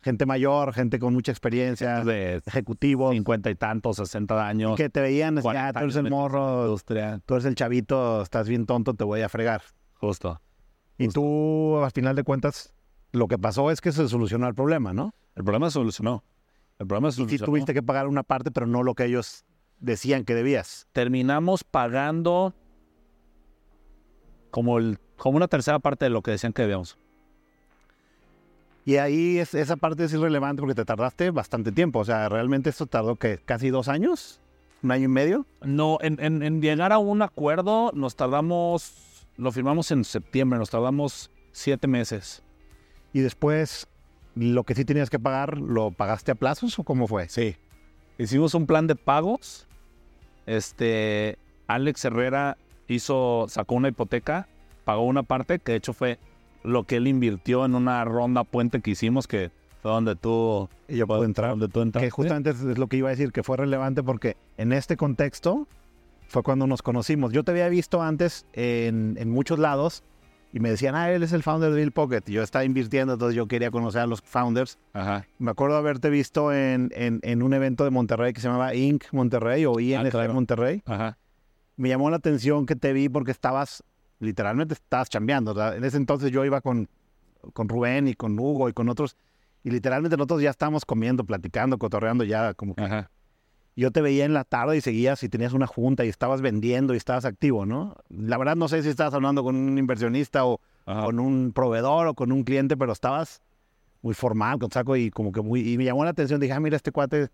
gente mayor, gente con mucha experiencia, de ejecutivos, 50 y tantos, 60 años. que te veían, así, 40 ah, tú eres el morro, industria. tú eres el chavito, estás bien tonto, te voy a fregar. Justo. Y tú, al final de cuentas, lo que pasó es que se solucionó el problema, ¿no? El problema se solucionó. El problema se Y sí solucionó. tuviste que pagar una parte, pero no lo que ellos decían que debías. Terminamos pagando como, el, como una tercera parte de lo que decían que debíamos. Y ahí es, esa parte es irrelevante porque te tardaste bastante tiempo. O sea, realmente esto tardó que casi dos años, un año y medio. No, en, en- en llegar a un acuerdo nos tardamos, lo firmamos en septiembre, nos tardamos siete meses. Y después, lo que sí tenías que pagar, ¿lo pagaste a plazos o cómo fue? Sí. Hicimos un plan de pagos. Este, Alex Herrera hizo, sacó una hipoteca, pagó una parte, que de hecho fue lo que él invirtió en una ronda puente que hicimos, que fue donde tú, Y yo puedo entrar. donde tú entraste. Que justamente es, lo que iba a decir, que fue relevante porque en este contexto fue cuando nos conocimos. Yo te había visto antes en, en muchos lados y me decían, ah, él es el founder de Bill Pocket. Y yo estaba invirtiendo, entonces yo quería conocer a los founders. Ajá. Me acuerdo haberte visto en, en- en un evento de Monterrey que se llamaba Inc. Monterrey o ING claro. Monterrey. Ajá. Me llamó la atención que te vi porque estabas, literalmente estabas chambeando. o sea, En ese entonces yo iba con, con Rubén y con Hugo y con otros. Y literalmente nosotros ya estábamos comiendo, platicando, cotorreando ya como que Ajá. yo te veía en la tarde y seguías y tenías una junta y estabas vendiendo y estabas activo, ¿no? La verdad no sé si estabas hablando con un inversionista o Ajá. con un proveedor o con un cliente, pero estabas muy formal, con saco y como que muy... Y me llamó la atención, dije, ah, mira este cuate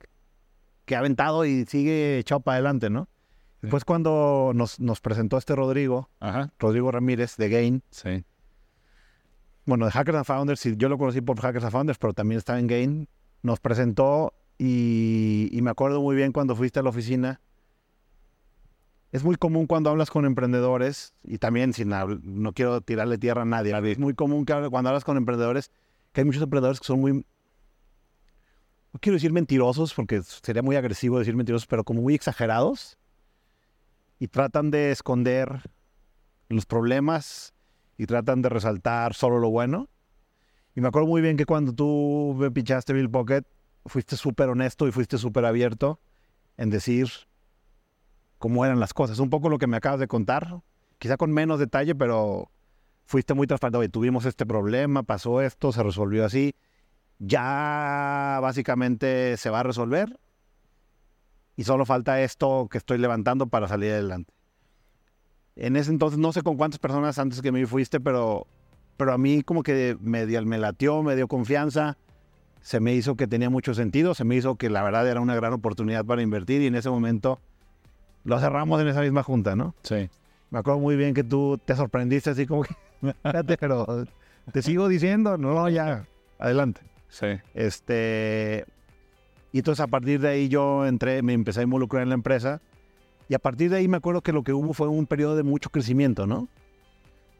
que ha aventado y sigue echado para adelante, ¿no? Después cuando nos, nos presentó este Rodrigo, Ajá. Rodrigo Ramírez de Gain, Sí. bueno, de Hackers and Founders, yo lo conocí por Hackers and Founders, pero también estaba en Gain, nos presentó y, y me acuerdo muy bien cuando fuiste a la oficina. Es muy común cuando hablas con emprendedores, y también sin no quiero tirarle tierra a nadie, es muy común que cuando hablas con emprendedores, que hay muchos emprendedores que son muy, no quiero decir mentirosos, porque sería muy agresivo decir mentirosos, pero como muy exagerados, y tratan de esconder los problemas y tratan de resaltar solo lo bueno. Y me acuerdo muy bien que cuando tú me pichaste Bill Pocket, fuiste súper honesto y fuiste súper abierto en decir cómo eran las cosas. Un poco lo que me acabas de contar. quizá con menos detalle, pero fuiste muy transparente. Oye, tuvimos este problema, pasó esto, se resolvió así. Ya básicamente se va a resolver y solo falta esto que estoy levantando para salir adelante. En ese entonces, no sé con cuántas personas antes que me fuiste, pero, pero a mí como que me, me latió, me dio confianza, se me hizo que tenía mucho sentido, se me hizo que la verdad era una gran oportunidad para invertir y en ese momento lo cerramos en esa misma junta, ¿no? Sí. Me acuerdo muy bien que tú te sorprendiste así como que, [LAUGHS] espérate, pero te sigo diciendo, no, ya, adelante. Sí. Este, y entonces a partir de ahí yo entré, me empecé a involucrar en la empresa. Y a partir de ahí me acuerdo que lo que hubo fue un periodo de mucho crecimiento, ¿no?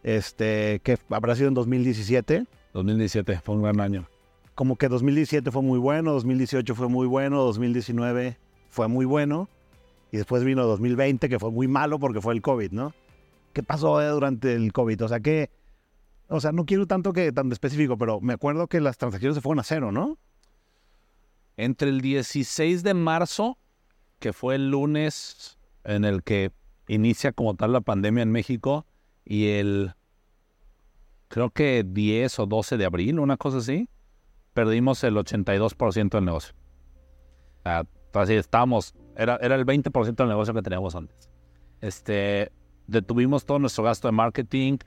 Este, que habrá sido en 2017. 2017 fue un gran año. Como que 2017 fue muy bueno, 2018 fue muy bueno, 2019 fue muy bueno. Y después vino 2020, que fue muy malo porque fue el COVID, ¿no? ¿Qué pasó durante el COVID? O sea, que... O sea, no quiero tanto que tan específico, pero me acuerdo que las transacciones se fueron a cero, ¿no? Entre el 16 de marzo, que fue el lunes en el que inicia como tal la pandemia en México, y el, creo que 10 o 12 de abril, una cosa así, perdimos el 82% del negocio. así estábamos, era, era el 20% del negocio que teníamos antes. Este, detuvimos todo nuestro gasto de marketing,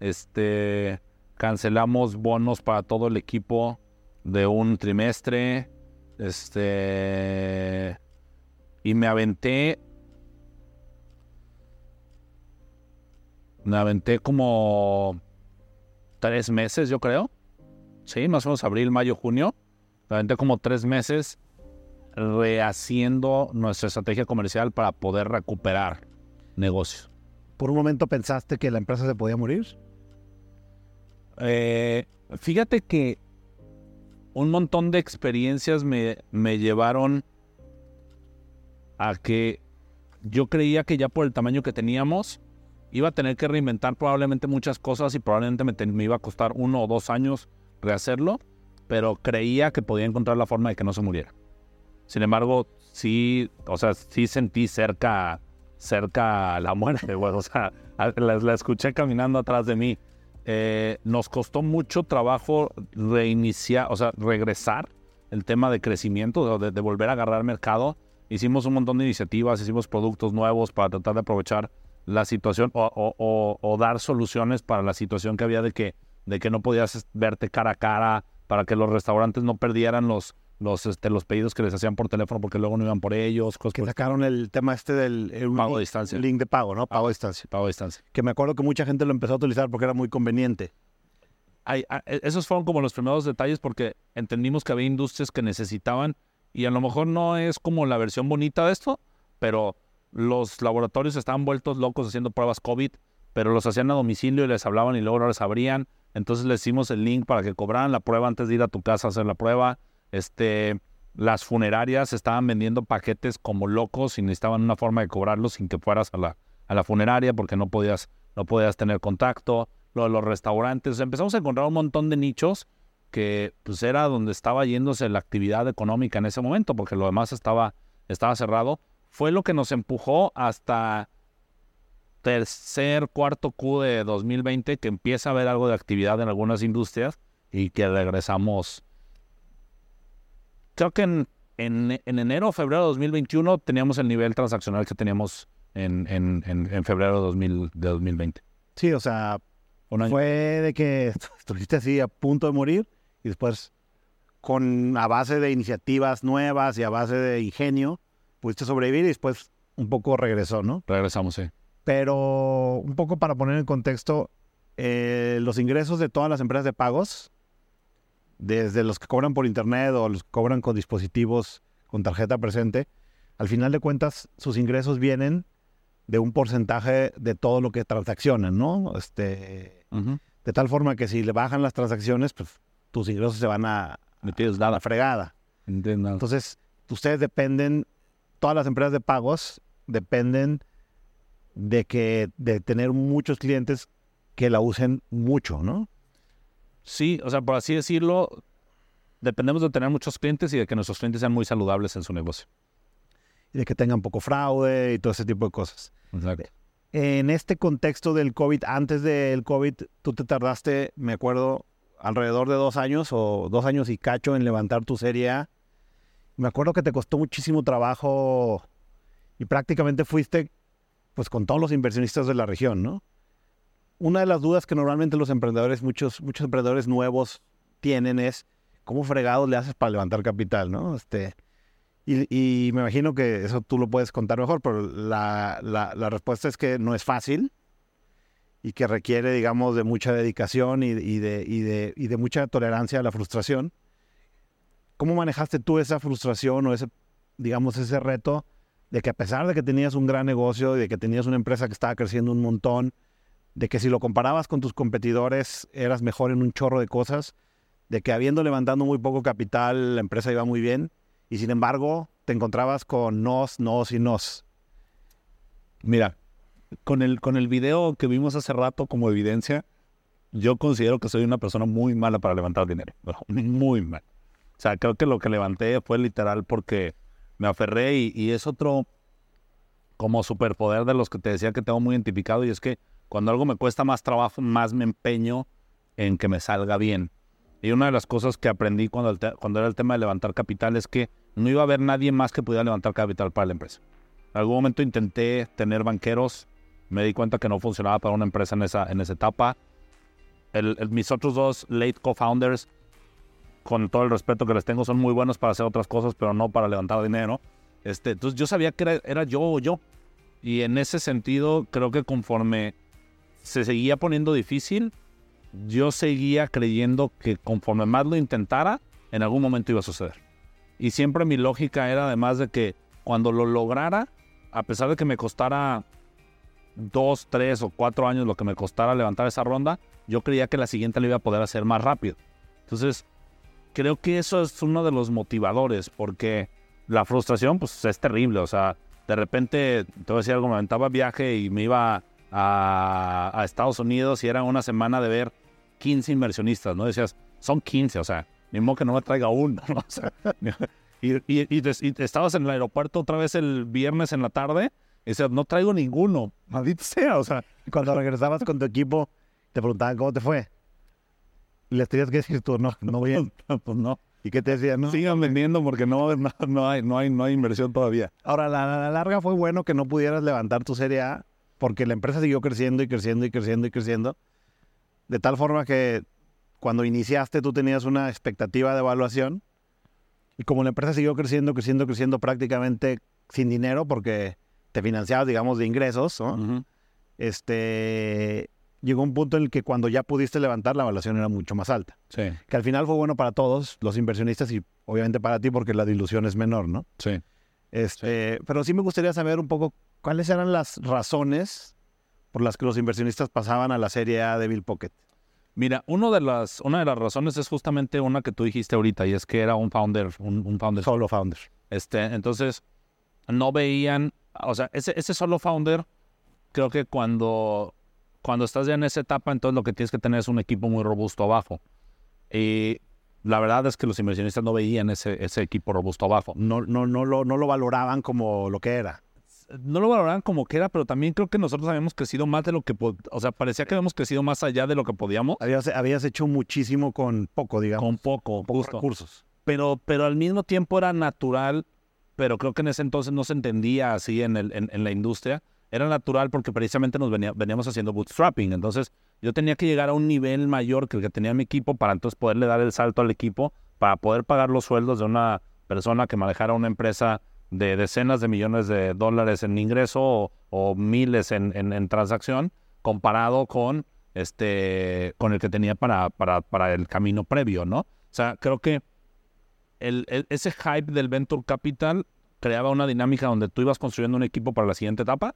este, cancelamos bonos para todo el equipo de un trimestre, este, y me aventé, me aventé como tres meses, yo creo. Sí, más o menos abril, mayo, junio. Me aventé como tres meses rehaciendo nuestra estrategia comercial para poder recuperar negocios. ¿Por un momento pensaste que la empresa se podía morir? Eh, fíjate que un montón de experiencias me, me llevaron a que yo creía que ya por el tamaño que teníamos iba a tener que reinventar probablemente muchas cosas y probablemente me, me, iba a costar uno o dos años rehacerlo, pero creía que podía encontrar la forma de que no se muriera. Sin embargo, sí, o sea, sí sentí cerca, cerca la muerte, [LAUGHS] o sea, la, la escuché caminando atrás de mí. Eh, nos costó mucho trabajo reiniciar, o sea, regresar el tema de crecimiento, de, volver a agarrar mercado. Hicimos un montón de iniciativas, hicimos productos nuevos para tratar de aprovechar la situación o, o, dar soluciones para la situación que había de que, de que no podías verte cara a cara, para que los restaurantes no perdieran los, los, este, los pedidos que les hacían por teléfono porque luego no iban por ellos. Cosas que por... sacaron el tema este del el pago a distancia. link de pago, ¿no? Pago a distancia. Pago a distancia. Que me acuerdo que mucha gente lo empezó a utilizar porque era muy conveniente. Hay, hay, esos fueron como los primeros detalles porque entendimos que había industrias que necesitaban y a lo mejor no es como la versión bonita de esto, pero los laboratorios estaban vueltos locos haciendo pruebas COVID, pero los hacían a domicilio y les hablaban y luego no les abrían. Entonces les hicimos el link para que cobraran la prueba antes de ir a tu casa a hacer la prueba. Este, las funerarias estaban vendiendo paquetes como locos y necesitaban una forma de cobrarlos sin que fueras a la, a la funeraria porque no podías, no podías tener contacto. Lo de los restaurantes, empezamos a encontrar un montón de nichos que pues era donde estaba yéndose la actividad económica en ese momento porque lo demás estaba, estaba cerrado. Fue lo que nos empujó hasta tercer, cuarto Q de 2020 que empieza a haber algo de actividad en algunas industrias y que regresamos creo que en, en, en enero o febrero de 2021 teníamos el nivel transaccional que teníamos en, en, en febrero de, 2000, de 2020. Sí, o sea, fue de que [LAUGHS] estuviste así a punto de morir y después con a base de iniciativas nuevas y a base de ingenio pudiste sobrevivir y después un poco regresó, ¿no? Regresamos, sí. Pero un poco para poner en contexto, eh, los ingresos de todas las empresas de pagos desde los que cobran por internet o los que cobran con dispositivos con tarjeta presente, al final de cuentas sus ingresos vienen de un porcentaje de todo lo que transaccionan, ¿no? Este, uh -huh. De tal forma que si le bajan las transacciones, pues tus ingresos se van a, a la fregada. Entiendo. Entonces, ustedes dependen, todas las empresas de pagos dependen de que de tener muchos clientes que la usen mucho, ¿no? Sí, o sea, por así decirlo, dependemos de tener muchos clientes y de que nuestros clientes sean muy saludables en su negocio. Y de que tengan poco fraude y todo ese tipo de cosas. Exacto. en este contexto del COVID, antes del COVID, tú te tardaste, me acuerdo, alrededor de dos años o dos años y cacho en levantar tu serie A. Me acuerdo que te costó muchísimo trabajo y prácticamente fuiste pues con todos los inversionistas de la región, ¿no? Una de las dudas que normalmente los emprendedores, muchos, muchos emprendedores nuevos tienen es, ¿cómo fregado le haces para levantar capital, no? Este, y, me imagino que eso tú lo puedes contar mejor, pero la, la, respuesta es que no es fácil y que requiere, digamos, de mucha dedicación y, y, de, y, de, y de mucha tolerancia a la frustración. ¿Cómo manejaste tú esa frustración o ese, digamos, ese reto de que a pesar de que tenías un gran negocio y de que tenías una empresa que estaba creciendo un montón, de que si lo comparabas con tus competidores eras mejor en un chorro de cosas, de que habiendo levantado muy poco capital la empresa iba muy bien, y sin embargo te encontrabas con nos, nos y nos. Mira, con el, con el video que vimos hace rato como evidencia, yo considero que soy una persona muy mala para levantar dinero, [LAUGHS] muy mal. O sea, creo que lo que levanté fue literal porque me aferré y, y, es otro como superpoder de los que te decía que tengo muy identificado y es que cuando algo me cuesta más trabajo, más me empeño en que me salga bien. Y una de las cosas que aprendí cuando, cuando era el tema de levantar capital es que no iba a haber nadie más que pudiera levantar capital para la empresa. En algún momento intenté tener banqueros, me di cuenta que no funcionaba para una empresa en esa, en esa etapa. mis otros dos late co-founders, con todo el respeto que les tengo, son muy buenos para hacer otras cosas, pero no para levantar dinero. Este, entonces yo sabía que era, era yo o yo. Y en ese sentido, creo que conforme se seguía poniendo difícil, yo seguía creyendo que conforme más lo intentara, en algún momento iba a suceder. Y siempre mi lógica era además de que cuando lo lograra, a pesar de que me costara dos, tres o cuatro años lo que me costara levantar esa ronda, yo creía que la siguiente lo iba a poder hacer más rápido. Entonces, creo que eso es uno de los motivadores, porque la frustración, pues es terrible. O sea, de repente, te voy a decir algo, me aventaba viaje y me iba a, a Estados Unidos y era una semana de ver 15 inversionistas, ¿no? Decías, son 15, o sea, ni modo que no me traiga uno, ¿no? [LAUGHS] y, y, estabas en el aeropuerto otra vez el viernes en la tarde y decías, no traigo ninguno, [LAUGHS] maldito sea, o sea. Cuando regresabas con tu equipo, te preguntaban cómo te fue. Les tenías que decir tú, no, no bien. [LAUGHS] pues no. ¿Y qué te decían? No? Sigan vendiendo porque no, no, hay, no, hay, no hay inversión todavía. Ahora, la, la, larga fue bueno que no pudieras levantar tu serie A porque la empresa siguió creciendo y creciendo y creciendo y creciendo. De tal forma que cuando iniciaste tú tenías una expectativa de evaluación y como la empresa siguió creciendo, creciendo, creciendo prácticamente sin dinero porque te financiabas, digamos, de ingresos, este, llegó un punto en el que cuando ya pudiste levantar la evaluación era mucho más alta. Sí. Que al final fue bueno para todos los inversionistas y obviamente para ti porque la dilución es menor, ¿no? Sí. Este, Pero sí me gustaría saber un poco cuáles eran las razones por las que los inversionistas pasaban a la serie A de Bill Pocket? Mira, uno de las, una de las razones es justamente una que tú dijiste ahorita, y es que era un founder, un, founder. Solo founder. Este, entonces, no veían, o sea, ese, ese solo founder, creo que cuando, cuando estás ya en esa etapa, entonces lo que tienes que tener es un equipo muy robusto abajo. Y la verdad es que los inversionistas no veían ese, ese equipo robusto abajo. No, no, no, lo, no lo valoraban como lo que era no lo valoraban como que era, pero también creo que nosotros habíamos crecido más de lo que, o sea, parecía que habíamos crecido más allá de lo que podíamos. Habías, habías hecho muchísimo con poco, digamos. Con poco, pocos recursos. Pero, pero al mismo tiempo era natural, pero creo que en ese entonces no se entendía así en, el, en, la industria. Era natural porque precisamente nos venía, veníamos haciendo bootstrapping. Entonces yo tenía que llegar a un nivel mayor que el que tenía mi equipo para entonces poderle dar el salto al equipo, para poder pagar los sueldos de una persona que manejara una empresa de decenas de millones de dólares en ingreso o, miles en, transacción comparado con este con el que tenía para, para, el camino previo, ¿no? O sea, creo que el, ese hype del venture capital creaba una dinámica donde tú ibas construyendo un equipo para la siguiente etapa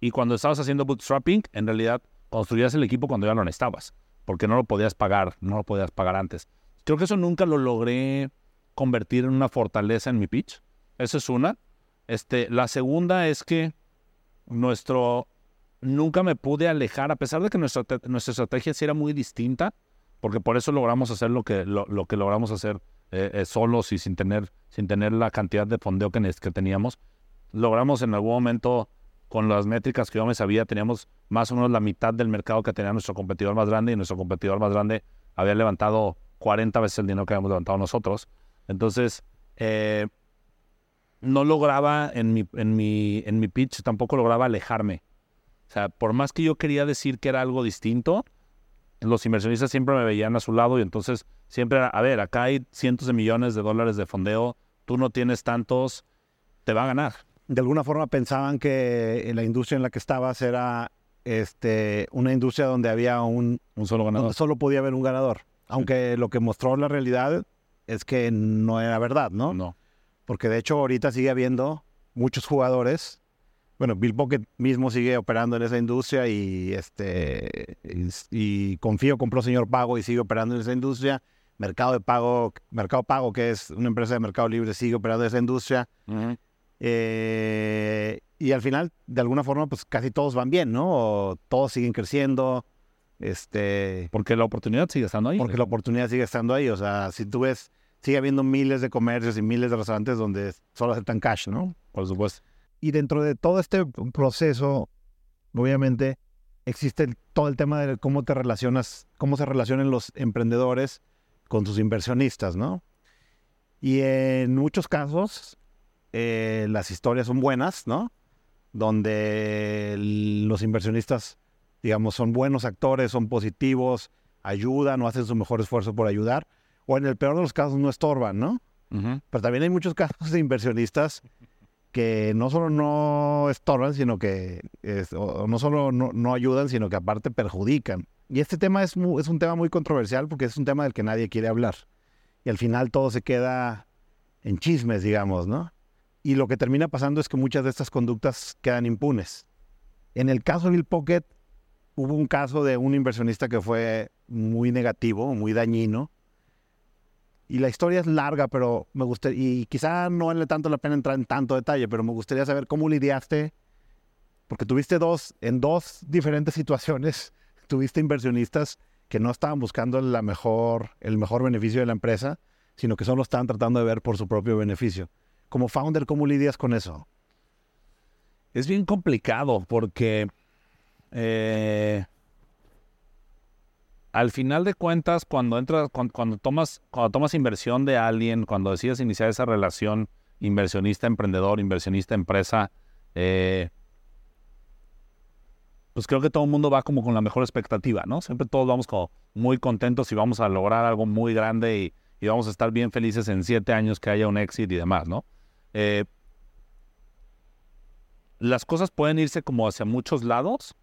y cuando estabas haciendo bootstrapping, en realidad construías el equipo cuando ya lo necesitabas, porque no lo podías pagar, no lo podías pagar antes. Creo que eso nunca lo logré convertir en una fortaleza en mi pitch. Esa es una. Este, la segunda es que nuestro nunca me pude alejar, a pesar de que nuestra, nuestra estrategia sí era muy distinta, porque por eso logramos hacer lo que, lo, que logramos hacer eh, eh, solos y sin tener, sin tener la cantidad de fondeo que, que teníamos. Logramos en algún momento con las métricas que yo me sabía, teníamos más o menos la mitad del mercado que tenía nuestro competidor más grande y nuestro competidor más grande había levantado 40 veces el dinero que habíamos levantado nosotros. Entonces, eh, no lograba en mi, en, mi, en mi pitch, tampoco lograba alejarme. O sea, por más que yo quería decir que era algo distinto, los inversionistas siempre me veían a su lado y entonces siempre era, a ver, acá hay cientos de millones de dólares de fondeo, tú no tienes tantos, te va a ganar. De alguna forma pensaban que la industria en la que estabas era este, una industria donde había un, Un solo ganador. donde solo podía haber un ganador. Aunque lo que mostró la realidad es que no era verdad, ¿no? No. Porque de hecho ahorita sigue habiendo muchos jugadores. Bueno, Bill Pocket mismo sigue operando en esa industria y este y, y Confío compró Señor Pago y sigue operando en esa industria. Mercado de Pago, Mercado Pago, que es una empresa de Mercado Libre, sigue operando en esa industria. Eh, y al final, de alguna forma, pues casi todos van bien, ¿no? O todos siguen creciendo. Este, Porque la oportunidad sigue estando ahí. porque la oportunidad sigue estando ahí. O sea, si tú ves, sigue habiendo miles de comercios y miles de restaurantes donde solo aceptan cash, ¿no? Por supuesto. Y dentro de todo este proceso, obviamente, existe todo el tema de cómo te relacionas, cómo se relacionan los emprendedores con sus inversionistas, ¿no? Y en muchos casos, eh, las historias son buenas, ¿no? Donde los inversionistas, digamos, son buenos actores, son positivos, ayudan o hacen su mejor esfuerzo por ayudar. O en el peor de los casos no estorban, ¿no? Ujú. Pero también hay muchos [LAUGHS] casos de inversionistas que no solo no estorban, sino que es- o- no solo no, no ayudan, sino que aparte perjudican. Y este tema es, mu- es un tema muy controversial porque es un tema del que nadie quiere hablar. Y al final todo se queda en chismes, digamos, ¿no? Y lo que termina pasando es que muchas de estas conductas quedan impunes. En el caso de Bill Pocket, hubo un caso de un inversionista que fue muy negativo, muy dañino, y la historia es larga, pero me gustaría, y quizá no vale tanto la pena entrar en tanto detalle, pero me gustaría saber cómo lidiaste, porque tuviste dos, en dos diferentes situaciones, [LAUGHS] tuviste inversionistas que no estaban buscando la mejor, el mejor beneficio de la empresa, sino que solo estaban tratando de ver por su propio beneficio. Como founder, ¿cómo lidias con eso? Es bien complicado porque eh, al final de cuentas, cuando entras, cuando, tomas, cuando tomas inversión de alguien, cuando decides iniciar esa relación inversionista-emprendedor, inversionista-empresa, eh, pues creo que todo el mundo va como con la mejor expectativa, ¿no? Siempre todos vamos como muy contentos y vamos a lograr algo muy grande y, y vamos a estar bien felices en siete años que haya un exit y demás, ¿no? Eh, las cosas pueden irse como hacia muchos lados,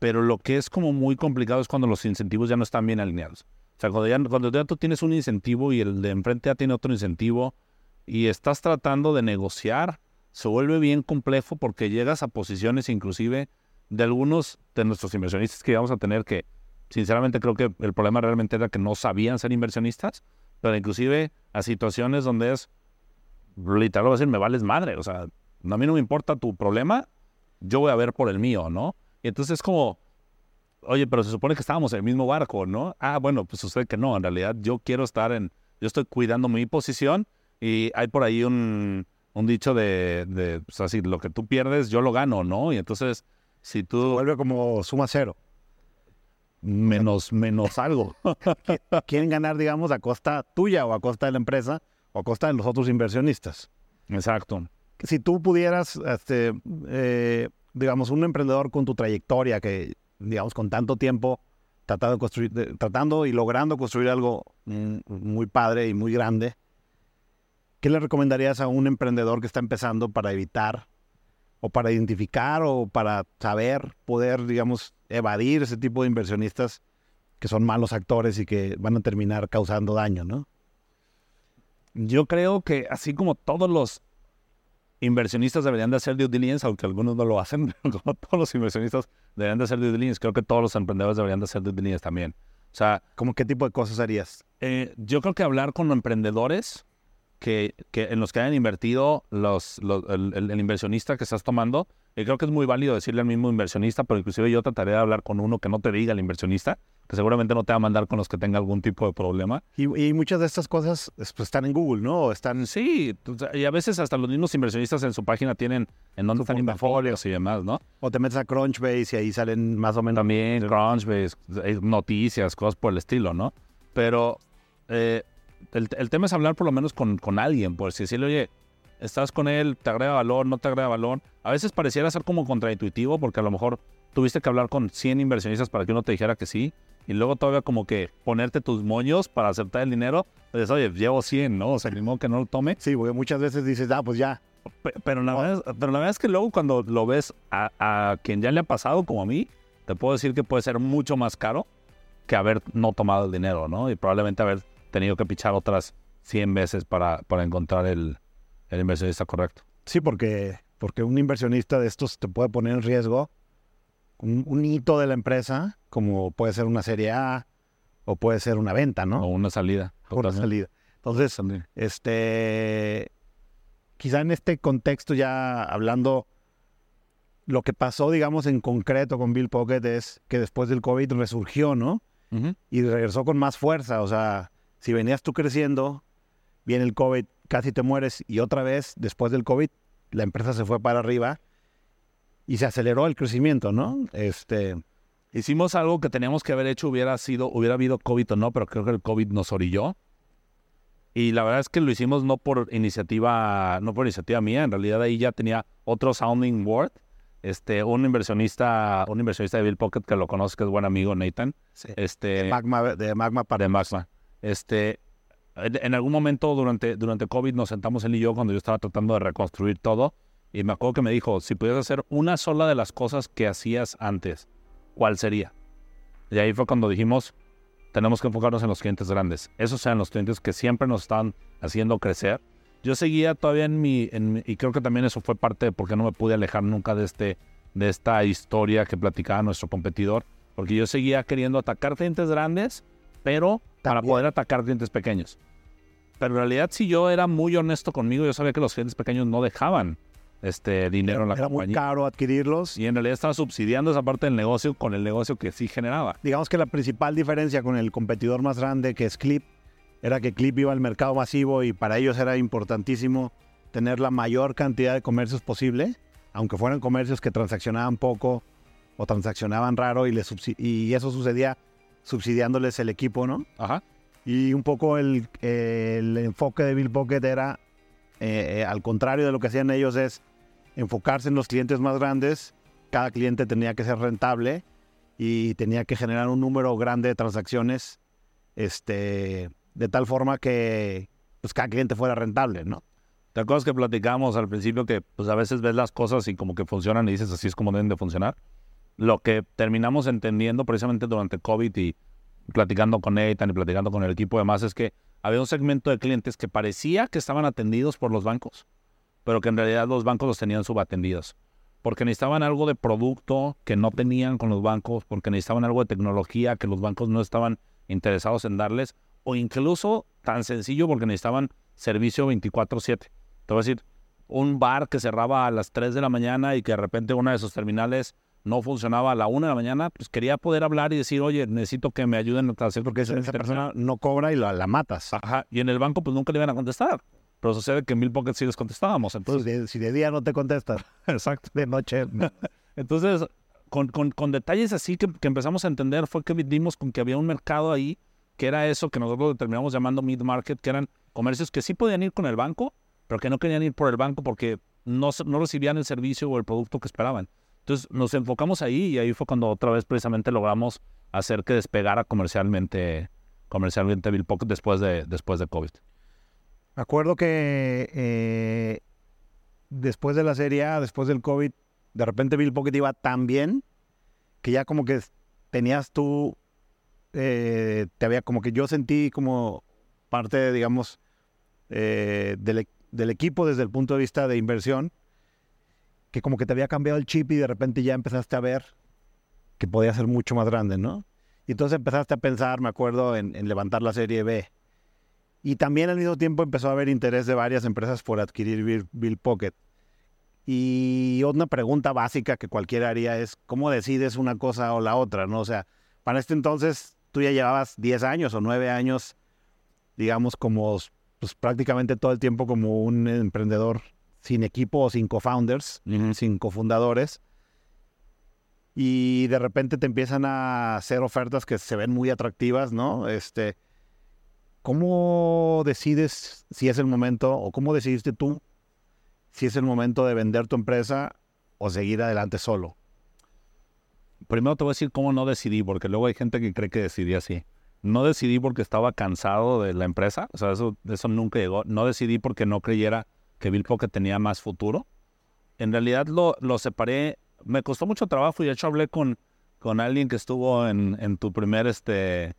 pero lo que es como muy complicado es cuando los incentivos ya no están bien alineados. O sea, cuando ya, cuando ya tú tienes un incentivo y el de enfrente ya tiene otro incentivo y estás tratando de negociar, se vuelve bien complejo porque llegas a posiciones inclusive de algunos de nuestros inversionistas que vamos a tener que, sinceramente creo que el problema realmente era que no sabían ser inversionistas, pero inclusive a situaciones donde es, literal, voy a decir, me vales madre, o sea, a mí no me importa tu problema, yo voy a ver por el mío, ¿no? Y entonces es como, oye, pero se supone que estábamos en el mismo barco, ¿no? Ah, bueno, pues sucede que no, en realidad yo quiero estar en, yo estoy cuidando mi posición y hay por ahí un, un dicho de, de pues así, lo que tú pierdes, yo lo gano, ¿no? Y entonces, si tú Vuelve como suma cero. menos, menos algo. [LAUGHS] Quieren ganar, digamos, a costa tuya o a costa de la empresa o a costa de los otros inversionistas. Exacto. si tú pudieras, este, eh, digamos, un emprendedor con tu trayectoria, que, digamos, con tanto tiempo tratando, construir, tratando y logrando construir algo mm, muy padre y muy grande, ¿qué le recomendarías a un emprendedor que está empezando para evitar o para identificar o para saber poder, digamos, evadir ese tipo de inversionistas que son malos actores y que van a terminar causando daño, ¿no? Yo creo que así como todos los inversionistas deberían de hacer due diligence, aunque algunos no lo hacen, pero [LAUGHS] como todos los inversionistas deberían de hacer due diligence, creo que todos los emprendedores deberían de hacer due diligence también. O sea, ¿Cómo qué tipo de cosas harías? eh, yo creo que hablar con emprendedores que, que en los que hayan invertido los, los- el, el- el inversionista que estás tomando, y creo que es muy válido decirle al mismo inversionista, pero inclusive yo trataré de hablar con uno que no te diga el inversionista, que seguramente no te va a mandar con los que tenga algún tipo de problema. Y, y muchas de estas cosas pues, están en Google, ¿no? Están... Sí, y a veces hasta los mismos inversionistas en su página tienen en dónde están portafolios y demás, ¿no? O te metes a Crunchbase y ahí salen más o menos... También Crunchbase, noticias, cosas por el estilo, ¿no? Pero eh, el, el tema es hablar por lo menos con, con alguien, por si decirle, oye, estás con él, te agrega valor, no te agrega valor. A veces pareciera ser como contraintuitivo porque a lo mejor tuviste que hablar con 100 inversionistas para que uno te dijera que sí y luego todavía como que ponerte tus moños para aceptar el dinero. Pues, oye, llevo 100, ¿no? O sea, ni modo que no lo tome. Sí, porque muchas veces dices, ah, pues ya. Pe- Pero la, verdad, es- pero la verdad es que luego cuando lo ves a, a quien ya le ha pasado, como a mí, te puedo decir que puede ser mucho más caro que haber no tomado el dinero, ¿no? Y probablemente haber tenido que pichar otras 100 veces para, para encontrar el, el inversionista correcto. Sí, porque, porque un inversionista de estos te puede poner en riesgo un, un hito de la empresa, como puede ser una serie A o puede ser una venta, O ¿no? una salida. O una salida. Entonces, También. este, quizá en este contexto ya hablando, lo que pasó, digamos, en concreto con Bill Pocket es que después del COVID resurgió, ¿no? Y regresó con más fuerza. O sea, si venías tú creciendo, viene el COVID, casi te mueres y otra vez, después del COVID, la empresa se fue para arriba y se aceleró el crecimiento, ¿no? Este, Hicimos algo que teníamos que haber hecho, hubiera sido, hubiera habido COVID o no, pero creo que el COVID nos orilló. Y la verdad es que lo hicimos no por iniciativa, no por iniciativa mía, en realidad ahí ya tenía otro sounding board. Este, un inversionista, un inversionista de Bill Pocket que lo conoce, que es buen amigo, Nathan. Este, Magma, de Magma de Magma. Este, en, algún momento durante, durante COVID nos sentamos él y yo cuando yo estaba tratando de reconstruir todo y me acuerdo que me dijo, si pudieras hacer una sola de las cosas que hacías antes, ¿cuál sería? Y ahí fue cuando dijimos, tenemos que enfocarnos en los clientes grandes. Esos sean los clientes que siempre nos están haciendo crecer. Yo seguía todavía en mi, en mi- y creo que también eso fue parte de por qué no me pude alejar nunca de, este, de esta historia que platicaba nuestro competidor, porque yo seguía queriendo atacar clientes grandes, pero para poder atacar clientes pequeños. Pero en realidad, si yo era muy honesto conmigo, yo sabía que los clientes pequeños no dejaban este dinero en la era muy compañía. caro adquirirlos. Y en realidad estaba subsidiando esa parte del negocio con el negocio que sí generaba. Digamos que la principal diferencia con el competidor más grande que es Clip era que Clip iba al mercado masivo y para ellos era importantísimo tener la mayor cantidad de comercios posible, aunque fueran comercios que transaccionaban poco o transaccionaban raro y, les y eso sucedía subsidiándoles el equipo, ¿no? Ajá. Y un poco el, el enfoque de Bill Pocket era, eh, eh, al contrario de lo que hacían ellos, es enfocarse en los clientes más grandes. Cada cliente tenía que ser rentable y tenía que generar un número grande de transacciones este, de tal forma que pues, cada cliente fuera rentable, ¿no? ¿Te acuerdas que platicamos al principio que pues a veces ves las cosas y como que funcionan y dices así es como deben de funcionar? Lo que terminamos entendiendo precisamente durante COVID y platicando con Nathan y platicando con el equipo demás es que había un segmento de clientes que parecía que estaban atendidos por los bancos, pero que en realidad los bancos los tenían subatendidos. Porque necesitaban algo de producto que no tenían con los bancos, porque necesitaban algo de tecnología que los bancos no estaban interesados en darles, o incluso tan sencillo porque necesitaban servicio 24/7. Te voy a decir, un bar que cerraba a las 3 de la mañana y que de repente una de sus terminales no funcionaba a la 1 de la mañana, pues quería poder hablar y decir, oye, necesito que me ayuden a hacer Porque esa, esa persona no cobra y la, la matas. Ajá, y en el banco pues nunca le iban a contestar. Pero sucede que en Bill Pocket sí les contestábamos. Si Entonces, de, si de día no te contestas, [LAUGHS] exacto. de noche. [LAUGHS] no. Entonces, con, con- con detalles así que, que empezamos a entender, fue que dimos con que había un mercado ahí, que era eso que nosotros terminamos llamando mid-market, que eran comercios que sí podían ir con el banco, pero que no querían ir por el banco porque no, no recibían el servicio o el producto que esperaban. Entonces, nos enfocamos ahí y ahí fue cuando otra vez precisamente logramos hacer que despegara comercialmente, comercialmente Bill Pocket después de, después de COVID. Me acuerdo que eh, después de la Serie A, después del COVID, de repente Bill Pocket iba tan bien que ya como que tenías tú, eh, te había como que yo sentí como parte, digamos, eh, del, del equipo desde el punto de vista de inversión, que como que te había cambiado el chip y de repente ya empezaste a ver que podía ser mucho más grande, ¿no? Y entonces empezaste a pensar, me acuerdo, en, levantar la Serie B. Y también al mismo tiempo empezó a haber interés de varias empresas por adquirir Bill, Bill Pocket. Y una pregunta básica que cualquiera haría es, ¿cómo decides una cosa o la otra? ¿no? O sea, para este entonces tú ya llevabas 10 años o 9 años, digamos, como pues, prácticamente todo el tiempo como un emprendedor sin equipo o sin co-founders, sin cofundadores. Y de repente te empiezan a hacer ofertas que se ven muy atractivas, ¿no? Este, ¿Cómo decides si es el momento o cómo decidiste tú si es el momento de vender tu empresa o seguir adelante solo? Primero te voy a decir cómo no decidí, porque luego hay gente que cree que decidí así. No decidí porque estaba cansado de la empresa, o sea, eso, eso nunca llegó. No decidí porque no creyera que Bill Pocket tenía más futuro. En realidad lo, lo separé, me costó mucho trabajo y de hecho hablé con, con alguien que estuvo en, en tu primer, este,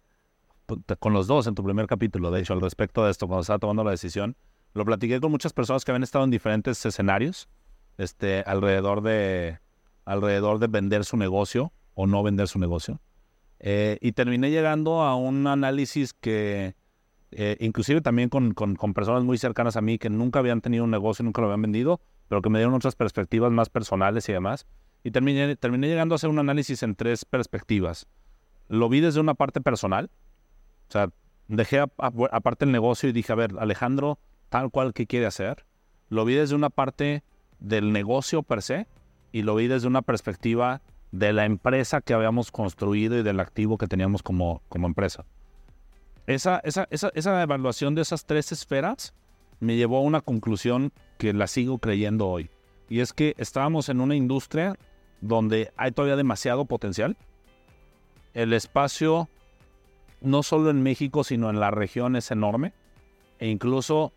con los dos en tu primer capítulo, de hecho, al respecto de esto, cuando estaba tomando la decisión. Lo platiqué con muchas personas que habían estado en diferentes escenarios, este, alrededor de, alrededor de vender su negocio o no vender su negocio. Eh, y terminé llegando a un análisis que, eh, inclusive también con, con, personas muy cercanas a mí que nunca habían tenido un negocio, nunca lo habían vendido, pero que me dieron otras perspectivas más personales y demás. Y terminé, terminé llegando a hacer un análisis en tres perspectivas. Lo vi desde una parte personal, o sea, dejé aparte el negocio y dije, a ver, Alejandro, tal cual que quiere hacer. Lo vi desde una parte del negocio per se y lo vi desde una perspectiva de la empresa que habíamos construido y del activo que teníamos como, como empresa. Esa, esa, esa, esa evaluación de esas tres esferas me llevó a una conclusión que la sigo creyendo hoy. Y es que estábamos en una industria donde hay todavía demasiado potencial. El espacio no solo en México, sino en la región es enorme. E incluso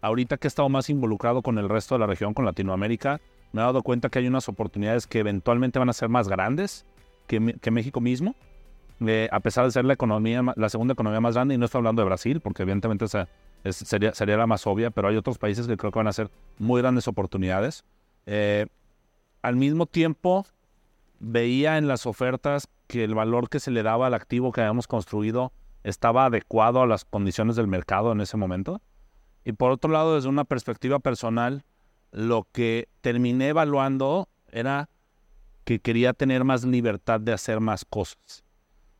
ahorita que he estado más involucrado con el resto de la región, con Latinoamérica, me he dado cuenta que hay unas oportunidades que eventualmente van a ser más grandes que, México mismo, a pesar de ser la economía, la segunda economía más grande, y no estoy hablando de Brasil, porque evidentemente sería, sería la más obvia, pero hay otros países que creo que van a ser muy grandes oportunidades. Eh, al mismo tiempo, veía en las ofertas que el valor que se le daba al activo que habíamos construido estaba adecuado a las condiciones del mercado en ese momento. Y por otro lado, desde una perspectiva personal, lo que terminé evaluando era que quería tener más libertad de hacer más cosas.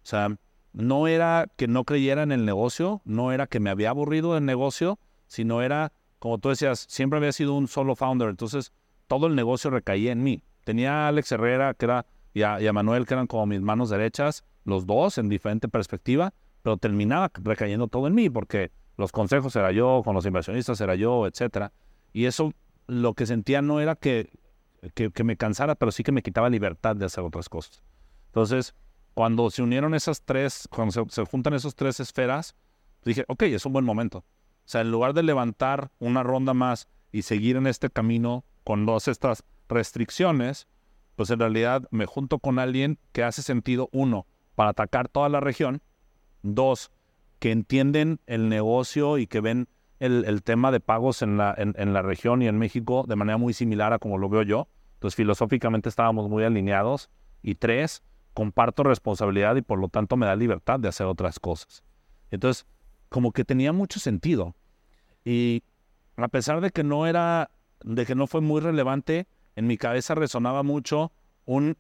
O sea, no era que no creyera en el negocio, no era que me había aburrido del negocio, sino era, como tú decías, siempre había sido un solo founder, entonces todo el negocio recaía en mí. Tenía a Alex Herrera, que era, y a, Manuel, que eran como mis manos derechas, los dos en diferente perspectiva, pero terminaba recayendo todo en mí, porque los consejos era yo, con los inversionistas era yo, etcétera. Y eso lo que sentía no era que, que, me cansara, pero sí que me quitaba libertad de hacer otras cosas. Entonces, cuando se unieron esas tres, cuando se, juntan esas tres esferas, dije, ok, es un buen momento. O sea, en lugar de levantar una ronda más y seguir en este camino con todas estas restricciones, pues en realidad me junto con alguien que hace sentido, uno, para atacar toda la región, dos, que entienden el negocio y que ven el, tema de pagos en la, en, la región y en México de manera muy similar a como lo veo yo. Entonces, filosóficamente estábamos muy alineados. Y tres, comparto responsabilidad y por lo tanto me da libertad de hacer otras cosas. Entonces, como que tenía mucho sentido. Y a pesar de que no era de que no fue muy relevante, en mi cabeza resonaba mucho un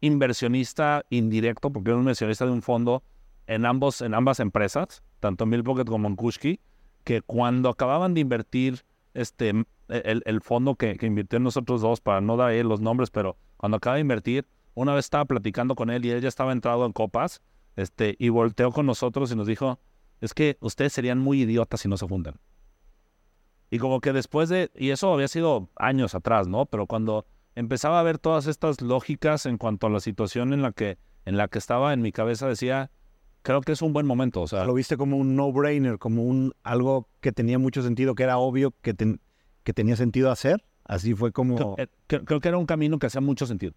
inversionista indirecto, porque era un inversionista de un fondo en, ambos, en ambas empresas, tanto en Millpocket como en Kushki, que cuando acababan de invertir este, el, fondo que, que, invirtió en nosotros dos, para no dar los nombres, pero cuando acaba de invertir, una vez estaba platicando con él y él ya estaba entrado en copas, este, y volteó con nosotros y nos dijo, es que ustedes serían muy idiotas si no se fundan. Y como que después de, y eso había sido años atrás, ¿no? Pero cuando empezaba a ver todas estas lógicas en cuanto a la situación en la que, en la que estaba en mi cabeza, decía, creo que es un buen momento. O sea, lo viste como un no-brainer, como un algo que tenía mucho sentido, que era obvio que, que tenía sentido hacer. Así fue como... Eh, creo, que era un camino que hacía mucho sentido.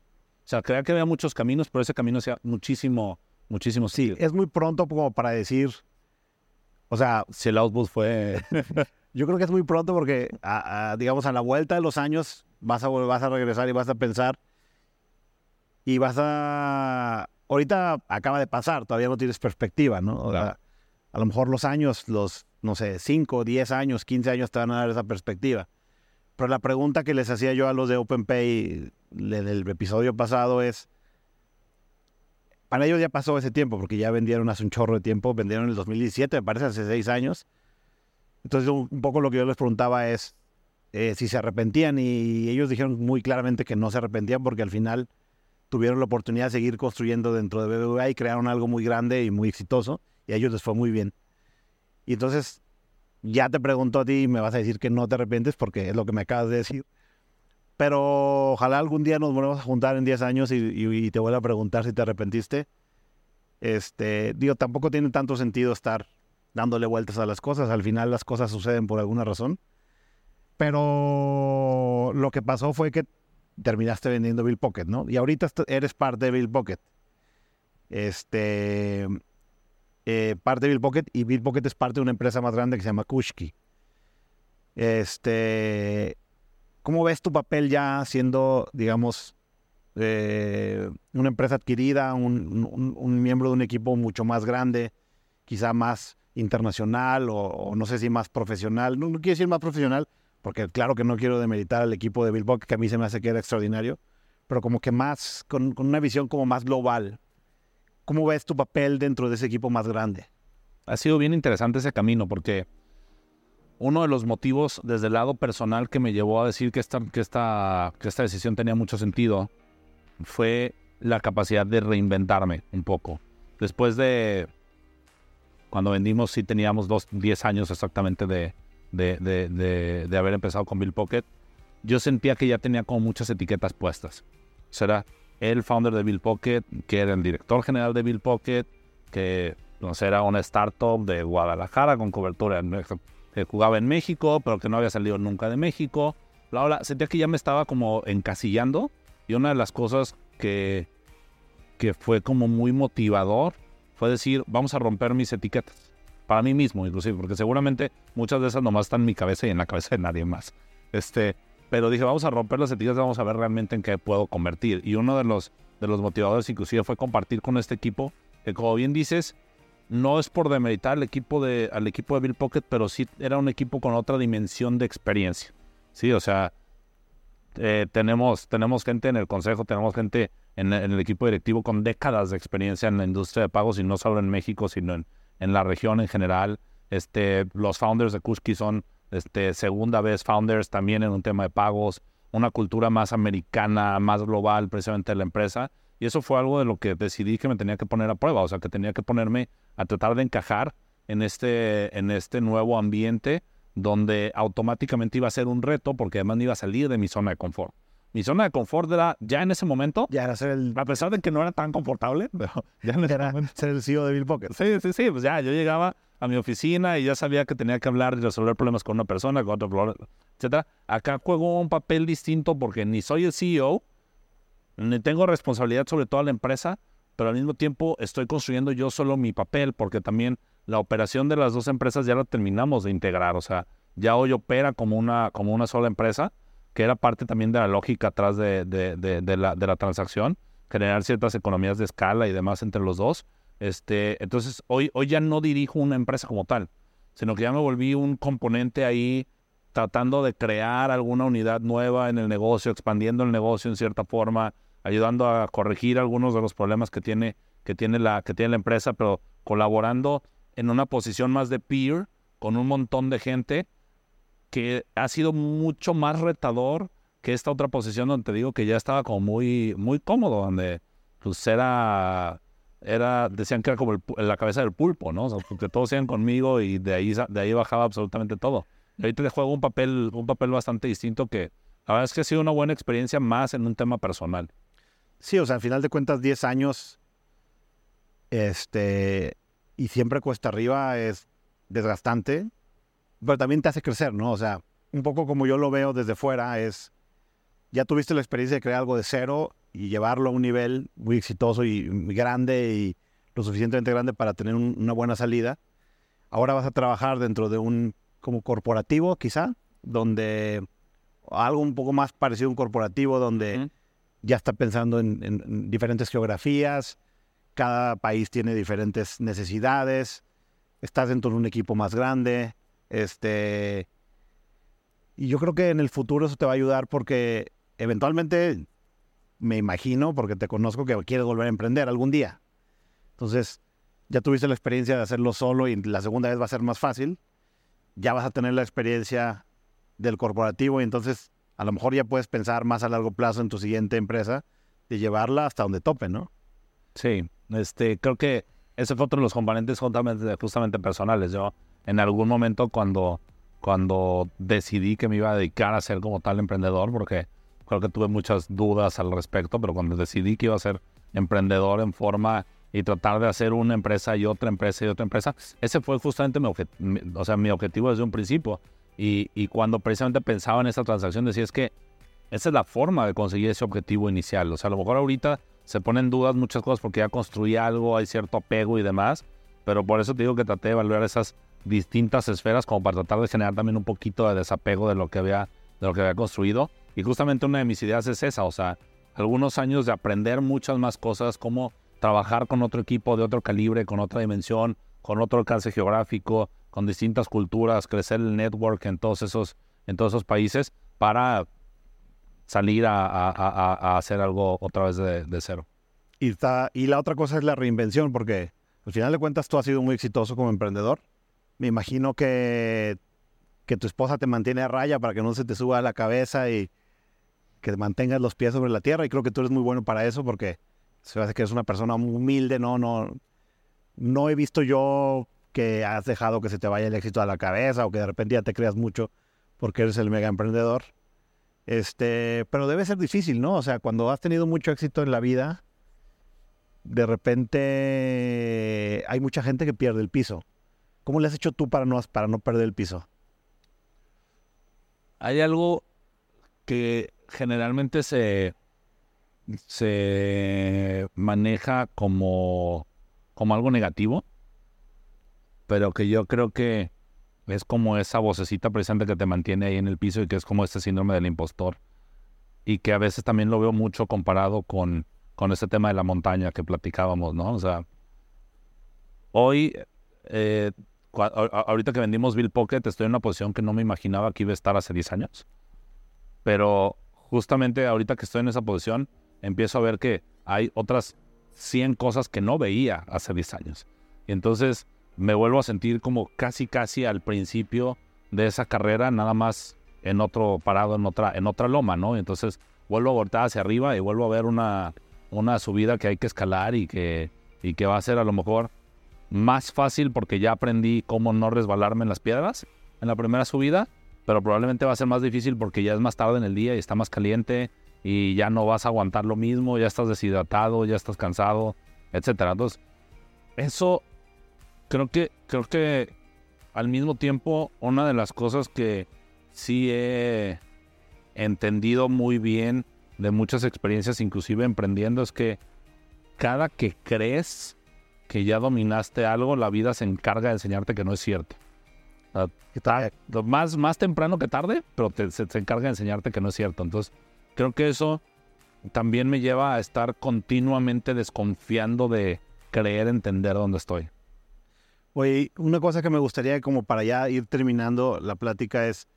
O sea, creía que había muchos caminos, pero ese camino hacía muchísimo, muchísimo. Sí, es muy pronto como para decir... O sea... Si el output fue... [LAUGHS] Yo creo que es muy pronto porque, digamos, a la vuelta de los años vas a, vas a regresar y vas a pensar y vas a... Ahorita acaba de pasar, todavía no tienes perspectiva, ¿no? a lo mejor los años, los, no sé, 5, 10 años, 15 años te van a dar esa perspectiva. Pero la pregunta que les hacía yo a los de OpenPay en el episodio pasado es, para ellos ya pasó ese tiempo, porque ya vendieron hace un chorro de tiempo, vendieron en el 2017, me parece hace seis años. Entonces un poco lo que yo les preguntaba es eh, si se arrepentían y ellos dijeron muy claramente que no se arrepentían porque al final tuvieron la oportunidad de seguir construyendo dentro de BBVA y crearon algo muy grande y muy exitoso y a ellos les fue muy bien. Y entonces ya te pregunto a ti y me vas a decir que no te arrepientes porque es lo que me acabas de decir. Pero ojalá algún día nos volvamos a juntar en 10 años y, te vuelva a preguntar si te arrepentiste. Este, digo, tampoco tiene tanto sentido estar dándole vueltas a las cosas. Al final las cosas suceden por alguna razón. Pero lo que pasó fue que terminaste vendiendo Bill Pocket, ¿no? Y ahorita eres parte de Bill Pocket. Este, eh, parte de Bill Pocket y Bill Pocket es parte de una empresa más grande que se llama Kushki. Este, ¿cómo ves tu papel ya siendo, digamos, eh, una empresa adquirida, un, miembro de un equipo mucho más grande, quizá más internacional o, no sé si más profesional? No, quiero decir más profesional, porque claro que no quiero demeritar al equipo de Bill Pocket, que a mí se me hace que era extraordinario, pero como que más, con una visión como más global. ¿Cómo ves tu papel dentro de ese equipo más grande? ha sido bien interesante ese camino porque uno de los motivos desde el lado personal que me llevó a decir que esta, que esta, que esta decisión tenía mucho sentido fue la capacidad de reinventarme un poco. Después de cuando vendimos, sí teníamos dos, 10 años exactamente de, de, de- de- haber empezado con Bill Pocket. Yo sentía que ya tenía como muchas etiquetas puestas. Será el founder de Bill Pocket, que era el director general de Bill Pocket, que sé, era una startup de Guadalajara con cobertura en que jugaba en México, pero que no había salido nunca de México. Bla, bla. Sentía que ya me estaba como encasillando. Y una de las cosas que, que fue como muy motivador fue decir, vamos a romper mis etiquetas. Para mí mismo, inclusive, porque seguramente muchas de esas nomás están en mi cabeza y en la cabeza de nadie más. Este, pero dije, vamos a romper las etiquetas, vamos a ver realmente en qué puedo convertir. Y uno de los, de los motivadores inclusive fue compartir con este equipo, que como bien dices, no es por demeritar al equipo de, al equipo de Bill Pocket, pero sí era un equipo con otra dimensión de experiencia. Sí, o sea, eh, tenemos, tenemos gente en el consejo, tenemos gente en, el equipo directivo con décadas de experiencia en la industria de pagos y no solo en México, sino en, en la región en general. Este, los founders de Kushki son este, segunda vez founders también en un tema de pagos, una cultura más americana, más global precisamente de la empresa. Y eso fue algo de lo que decidí que me tenía que poner a prueba, o sea, que tenía que ponerme a tratar de encajar en este, en este nuevo ambiente donde automáticamente iba a ser un reto porque además iba a salir de mi zona de confort. Mi zona de confort era ya en ese momento, Ya era ser el, a pesar de que no era tan confortable, [LAUGHS] pero ya en ese era momento ser el CEO de Bill Pocket. Sí, sí, sí, pues ya, yo llegaba a mi oficina y ya sabía que tenía que hablar y resolver problemas con una persona, con otra, etcétera. Acá juego un papel distinto porque ni soy el CEO, ni tengo responsabilidad sobre toda la empresa, pero al mismo tiempo estoy construyendo yo solo mi papel porque también la operación de las dos empresas ya la terminamos de integrar, o sea, ya hoy opera como una, como una sola empresa, que era parte también de la lógica atrás de, de- de- de la, la transacción, generar ciertas economías de escala y demás entre los dos. Este, entonces, hoy, hoy ya no dirijo una empresa como tal, sino que ya me volví un componente ahí tratando de crear alguna unidad nueva en el negocio, expandiendo el negocio en cierta forma, ayudando a corregir algunos de los problemas que tiene, que tiene, la, que tiene la empresa, pero colaborando en una posición más de peer con un montón de gente que ha sido mucho más retador que esta otra posición donde te digo que ya estaba como muy, muy cómodo, donde pues era, decían que era como el la cabeza del pulpo, ¿no? O sea, porque todos iban conmigo y de ahí, de ahí bajaba absolutamente todo. Y ahorita te juego un papel, un papel bastante distinto que la verdad es que ha sido una buena experiencia más en un tema personal. Sí, o sea, al final de cuentas, 10 años, este, y siempre cuesta arriba es desgastante, pero también te hace crecer, ¿no? O sea, un poco como yo lo veo desde fuera, es, ya tuviste la experiencia de crear algo de cero y llevarlo a un nivel muy exitoso y grande y lo suficientemente grande para tener un- una buena salida. Ahora vas a trabajar dentro de un, como corporativo, quizá, donde algo un poco más parecido a un corporativo, donde ya está pensando en, en- en diferentes geografías, cada país tiene diferentes necesidades, estás dentro de un equipo más grande, este, y yo creo que en el futuro eso te va a ayudar porque eventualmente, me imagino, porque te conozco que quieres volver a emprender algún día. Entonces, ya tuviste la experiencia de hacerlo solo y la segunda vez va a ser más fácil. Ya vas a tener la experiencia del corporativo y entonces a lo mejor ya puedes pensar más a largo plazo en tu siguiente empresa de llevarla hasta donde tope, ¿no? Sí, este, creo que ese fue otro de los componentes justamente, justamente personales. Yo en algún momento cuando, cuando decidí que me iba a dedicar a ser como tal emprendedor, porque creo que tuve muchas dudas al respecto, pero cuando decidí que iba a ser emprendedor en forma y tratar de hacer una empresa y otra empresa y otra empresa, ese fue justamente mi, o sea, mi objetivo desde un principio. Y, y, cuando precisamente pensaba en esta transacción, decía es que esa es la forma de conseguir ese objetivo inicial. O sea, a lo mejor ahorita se ponen en dudas muchas cosas porque ya construí algo, hay cierto apego y demás, pero por eso te digo que traté de evaluar esas distintas esferas como para tratar de generar también un poquito de desapego de lo que había, de lo que había construido. Y justamente una de mis ideas es esa, o sea, algunos años de aprender muchas más cosas, como trabajar con otro equipo de otro calibre, con otra dimensión, con otro alcance geográfico, con distintas culturas, crecer el network en todos esos, en todos esos países para salir a, hacer algo otra vez de, cero. Y, está, y la otra cosa es la reinvención, porque al final de cuentas tú has sido muy exitoso como emprendedor. Me imagino que, que tu esposa te mantiene a raya para que no se te suba a la cabeza y que mantengas los pies sobre la tierra. Y creo que tú eres muy bueno para eso porque se hace que eres una persona humilde, no, no, no he visto yo que has dejado que se te vaya el éxito a la cabeza o que de repente ya te creas mucho porque eres el mega emprendedor. Este, pero debe ser difícil, ¿no? O sea, cuando has tenido mucho éxito en la vida, de repente hay mucha gente que pierde el piso. ¿Cómo le has hecho tú para no, para no perder el piso? Hay algo que generalmente se, se maneja como, como algo negativo, pero que yo creo que es como esa vocecita presente que te mantiene ahí en el piso y que es como este síndrome del impostor. Y que a veces también lo veo mucho comparado con, con ese tema de la montaña que platicábamos, ¿no? O sea, hoy, eh, ahorita que vendimos Bill Pocket, estoy en una posición que no me imaginaba que iba a estar hace 10 años. Pero justamente ahorita que estoy en esa posición, empiezo a ver que hay otras 100 cosas que no veía hace 10 años. Y entonces me vuelvo a sentir como casi casi al principio de esa carrera, nada más en otro parado, en otra, en otra loma, ¿no? Entonces vuelvo a voltar hacia arriba y vuelvo a ver una, una subida que hay que escalar y que, y que va a ser a lo mejor más fácil porque ya aprendí cómo no resbalarme en las piedras en la primera subida, pero probablemente va a ser más difícil porque ya es más tarde en el día y está más caliente y ya no vas a aguantar lo mismo, ya estás deshidratado, ya estás cansado, etcétera. Entonces, eso creo que, creo que al mismo tiempo, una de las cosas que sí he entendido muy bien de muchas experiencias, inclusive emprendiendo, es que cada que crees que ya dominaste algo, la vida se encarga de enseñarte que no es cierto. más, más temprano que tarde, pero se, se encarga de enseñarte que no es cierto. Entonces, creo que eso también me lleva a estar continuamente desconfiando de creer entender dónde estoy. Oye, una cosa que me gustaría como para ya ir terminando la plática es,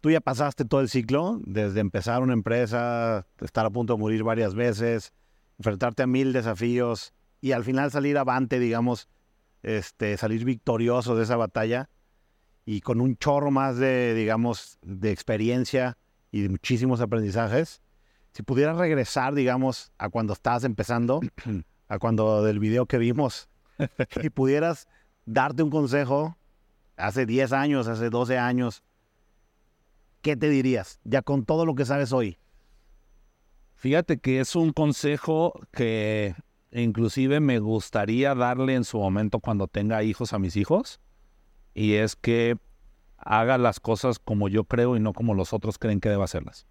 tú ya pasaste todo el ciclo, desde empezar una empresa, estar a punto de morir varias veces, enfrentarte a mil desafíos y al final salir avante, digamos, este, salir victorioso de esa batalla y con un chorro más de, digamos, de experiencia y de muchísimos aprendizajes. Si pudieras regresar, digamos, a cuando estabas empezando, a cuando del video que vimos, [LAUGHS] y pudieras darte un consejo hace 10 años, hace 12 años, ¿qué te dirías ya con todo lo que sabes hoy? Fíjate que es un consejo que inclusive me gustaría darle en su momento cuando tenga hijos a mis hijos. Y es que haga las cosas como yo creo y no como los otros creen que deba hacerlas.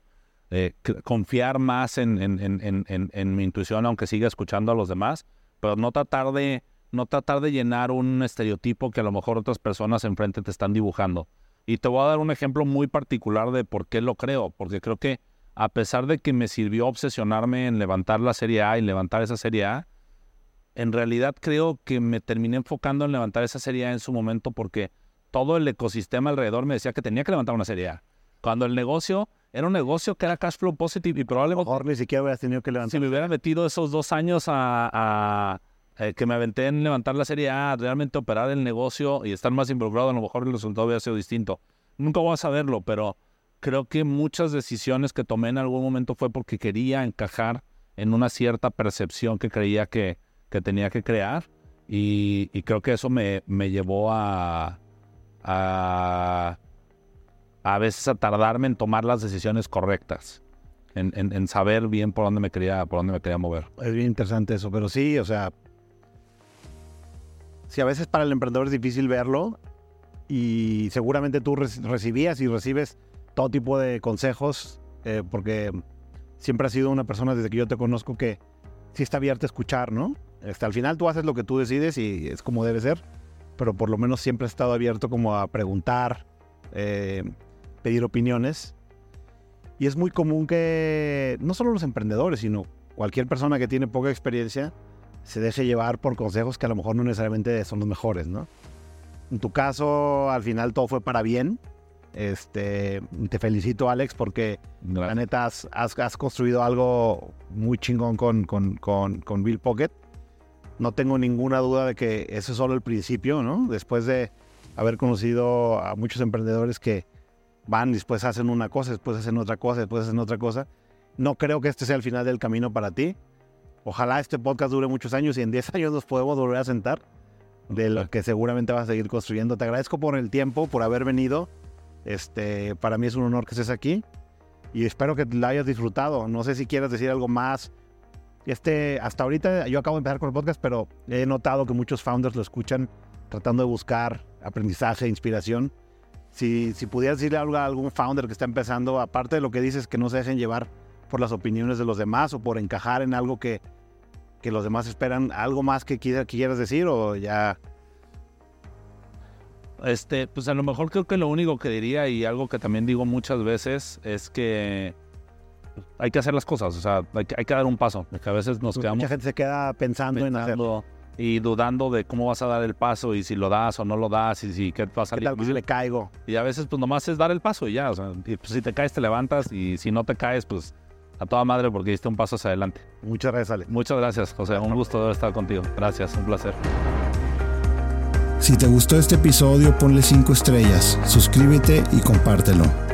Eh, confiar más en, en, mi intuición, aunque siga escuchando a los demás, pero no tratar de no tratar de llenar un estereotipo que a lo mejor otras personas enfrente te están dibujando. Y te voy a dar un ejemplo muy particular de por qué lo creo, porque creo que a pesar de que me sirvió obsesionarme en levantar la Serie A y levantar esa Serie A, en realidad creo que me terminé enfocando en levantar esa Serie A en su momento porque todo el ecosistema alrededor me decía que tenía que levantar una Serie A. Cuando el negocio era un negocio que era cash flow positive y probablemente... Mejor ni siquiera hubieras tenido que levantar. Si me hubiera metido esos dos años a eh, que me aventé en levantar la serie A, realmente operar el negocio y estar más involucrado, a lo mejor el resultado hubiera sido distinto. Nunca voy a saberlo, pero creo que muchas decisiones que tomé en algún momento fue porque quería encajar en una cierta percepción que creía que, que tenía que crear y, y creo que eso me, me llevó a, a, a veces a tardarme en tomar las decisiones correctas, en, en, en saber bien por dónde me quería, por dónde me quería mover. Es bien interesante eso, pero sí, o sea, si a veces para el emprendedor es difícil verlo y seguramente tú reci- recibías y recibes todo tipo de consejos eh, porque siempre has sido una persona desde que yo te conozco que sí está abierta a escuchar, ¿no? Este, al final tú haces lo que tú decides y es como debe ser, pero por lo menos siempre has estado abierto como a preguntar, eh, pedir opiniones. Y es muy común que no solo los emprendedores, sino cualquier persona que tiene poca experiencia se deje llevar por consejos que a lo mejor no necesariamente son los mejores, ¿no? En tu caso, al final todo fue para bien. Este, te felicito, Alex, porque la neta has, has- has construido algo muy chingón con, con, con, con Bill Pocket. No tengo ninguna duda de que ese es solo el principio, ¿no? Después de haber conocido a muchos emprendedores que van después hacen una cosa, después hacen otra cosa, después hacen otra cosa. No creo que este sea el final del camino para ti. Ojalá este podcast dure muchos años y en 10 [LAUGHS] años nos podemos volver a sentar de lo que seguramente vas a seguir construyendo. Te agradezco por el tiempo, por haber venido. Este, para mí es un honor que estés aquí y espero que la hayas disfrutado. No sé si quieras decir algo más. Este, hasta ahorita yo acabo de empezar con el podcast, pero he notado que muchos founders lo escuchan tratando de buscar aprendizaje, inspiración. Si, si pudieras decirle algo a algún founder que está empezando, aparte de lo que dices, que no se dejen llevar por las opiniones de los demás o por encajar en algo que, que los demás esperan, algo más que, quiera- que quieras decir o ya Este, pues a lo mejor creo que lo único que diría y algo que también digo muchas veces es que hay que hacer las cosas, o sea, hay que, hay que dar un paso, porque a veces nos quedamos mucha gente se queda pensando, en hacer. y dudando de cómo vas a dar el paso y si lo das o no lo das y si qué va a ¿Qué salir. tal le caigo? Y a veces pues nomás es dar el paso y ya, o sea, y, pues, si te caes te levantas y si no te caes pues a toda madre porque diste un paso hacia adelante. Muchas gracias, Alex. Muchas gracias, José, un gusto estado contigo. Gracias, un placer. Si te gustó este episodio, ponle 5 estrellas, suscríbete y compártelo.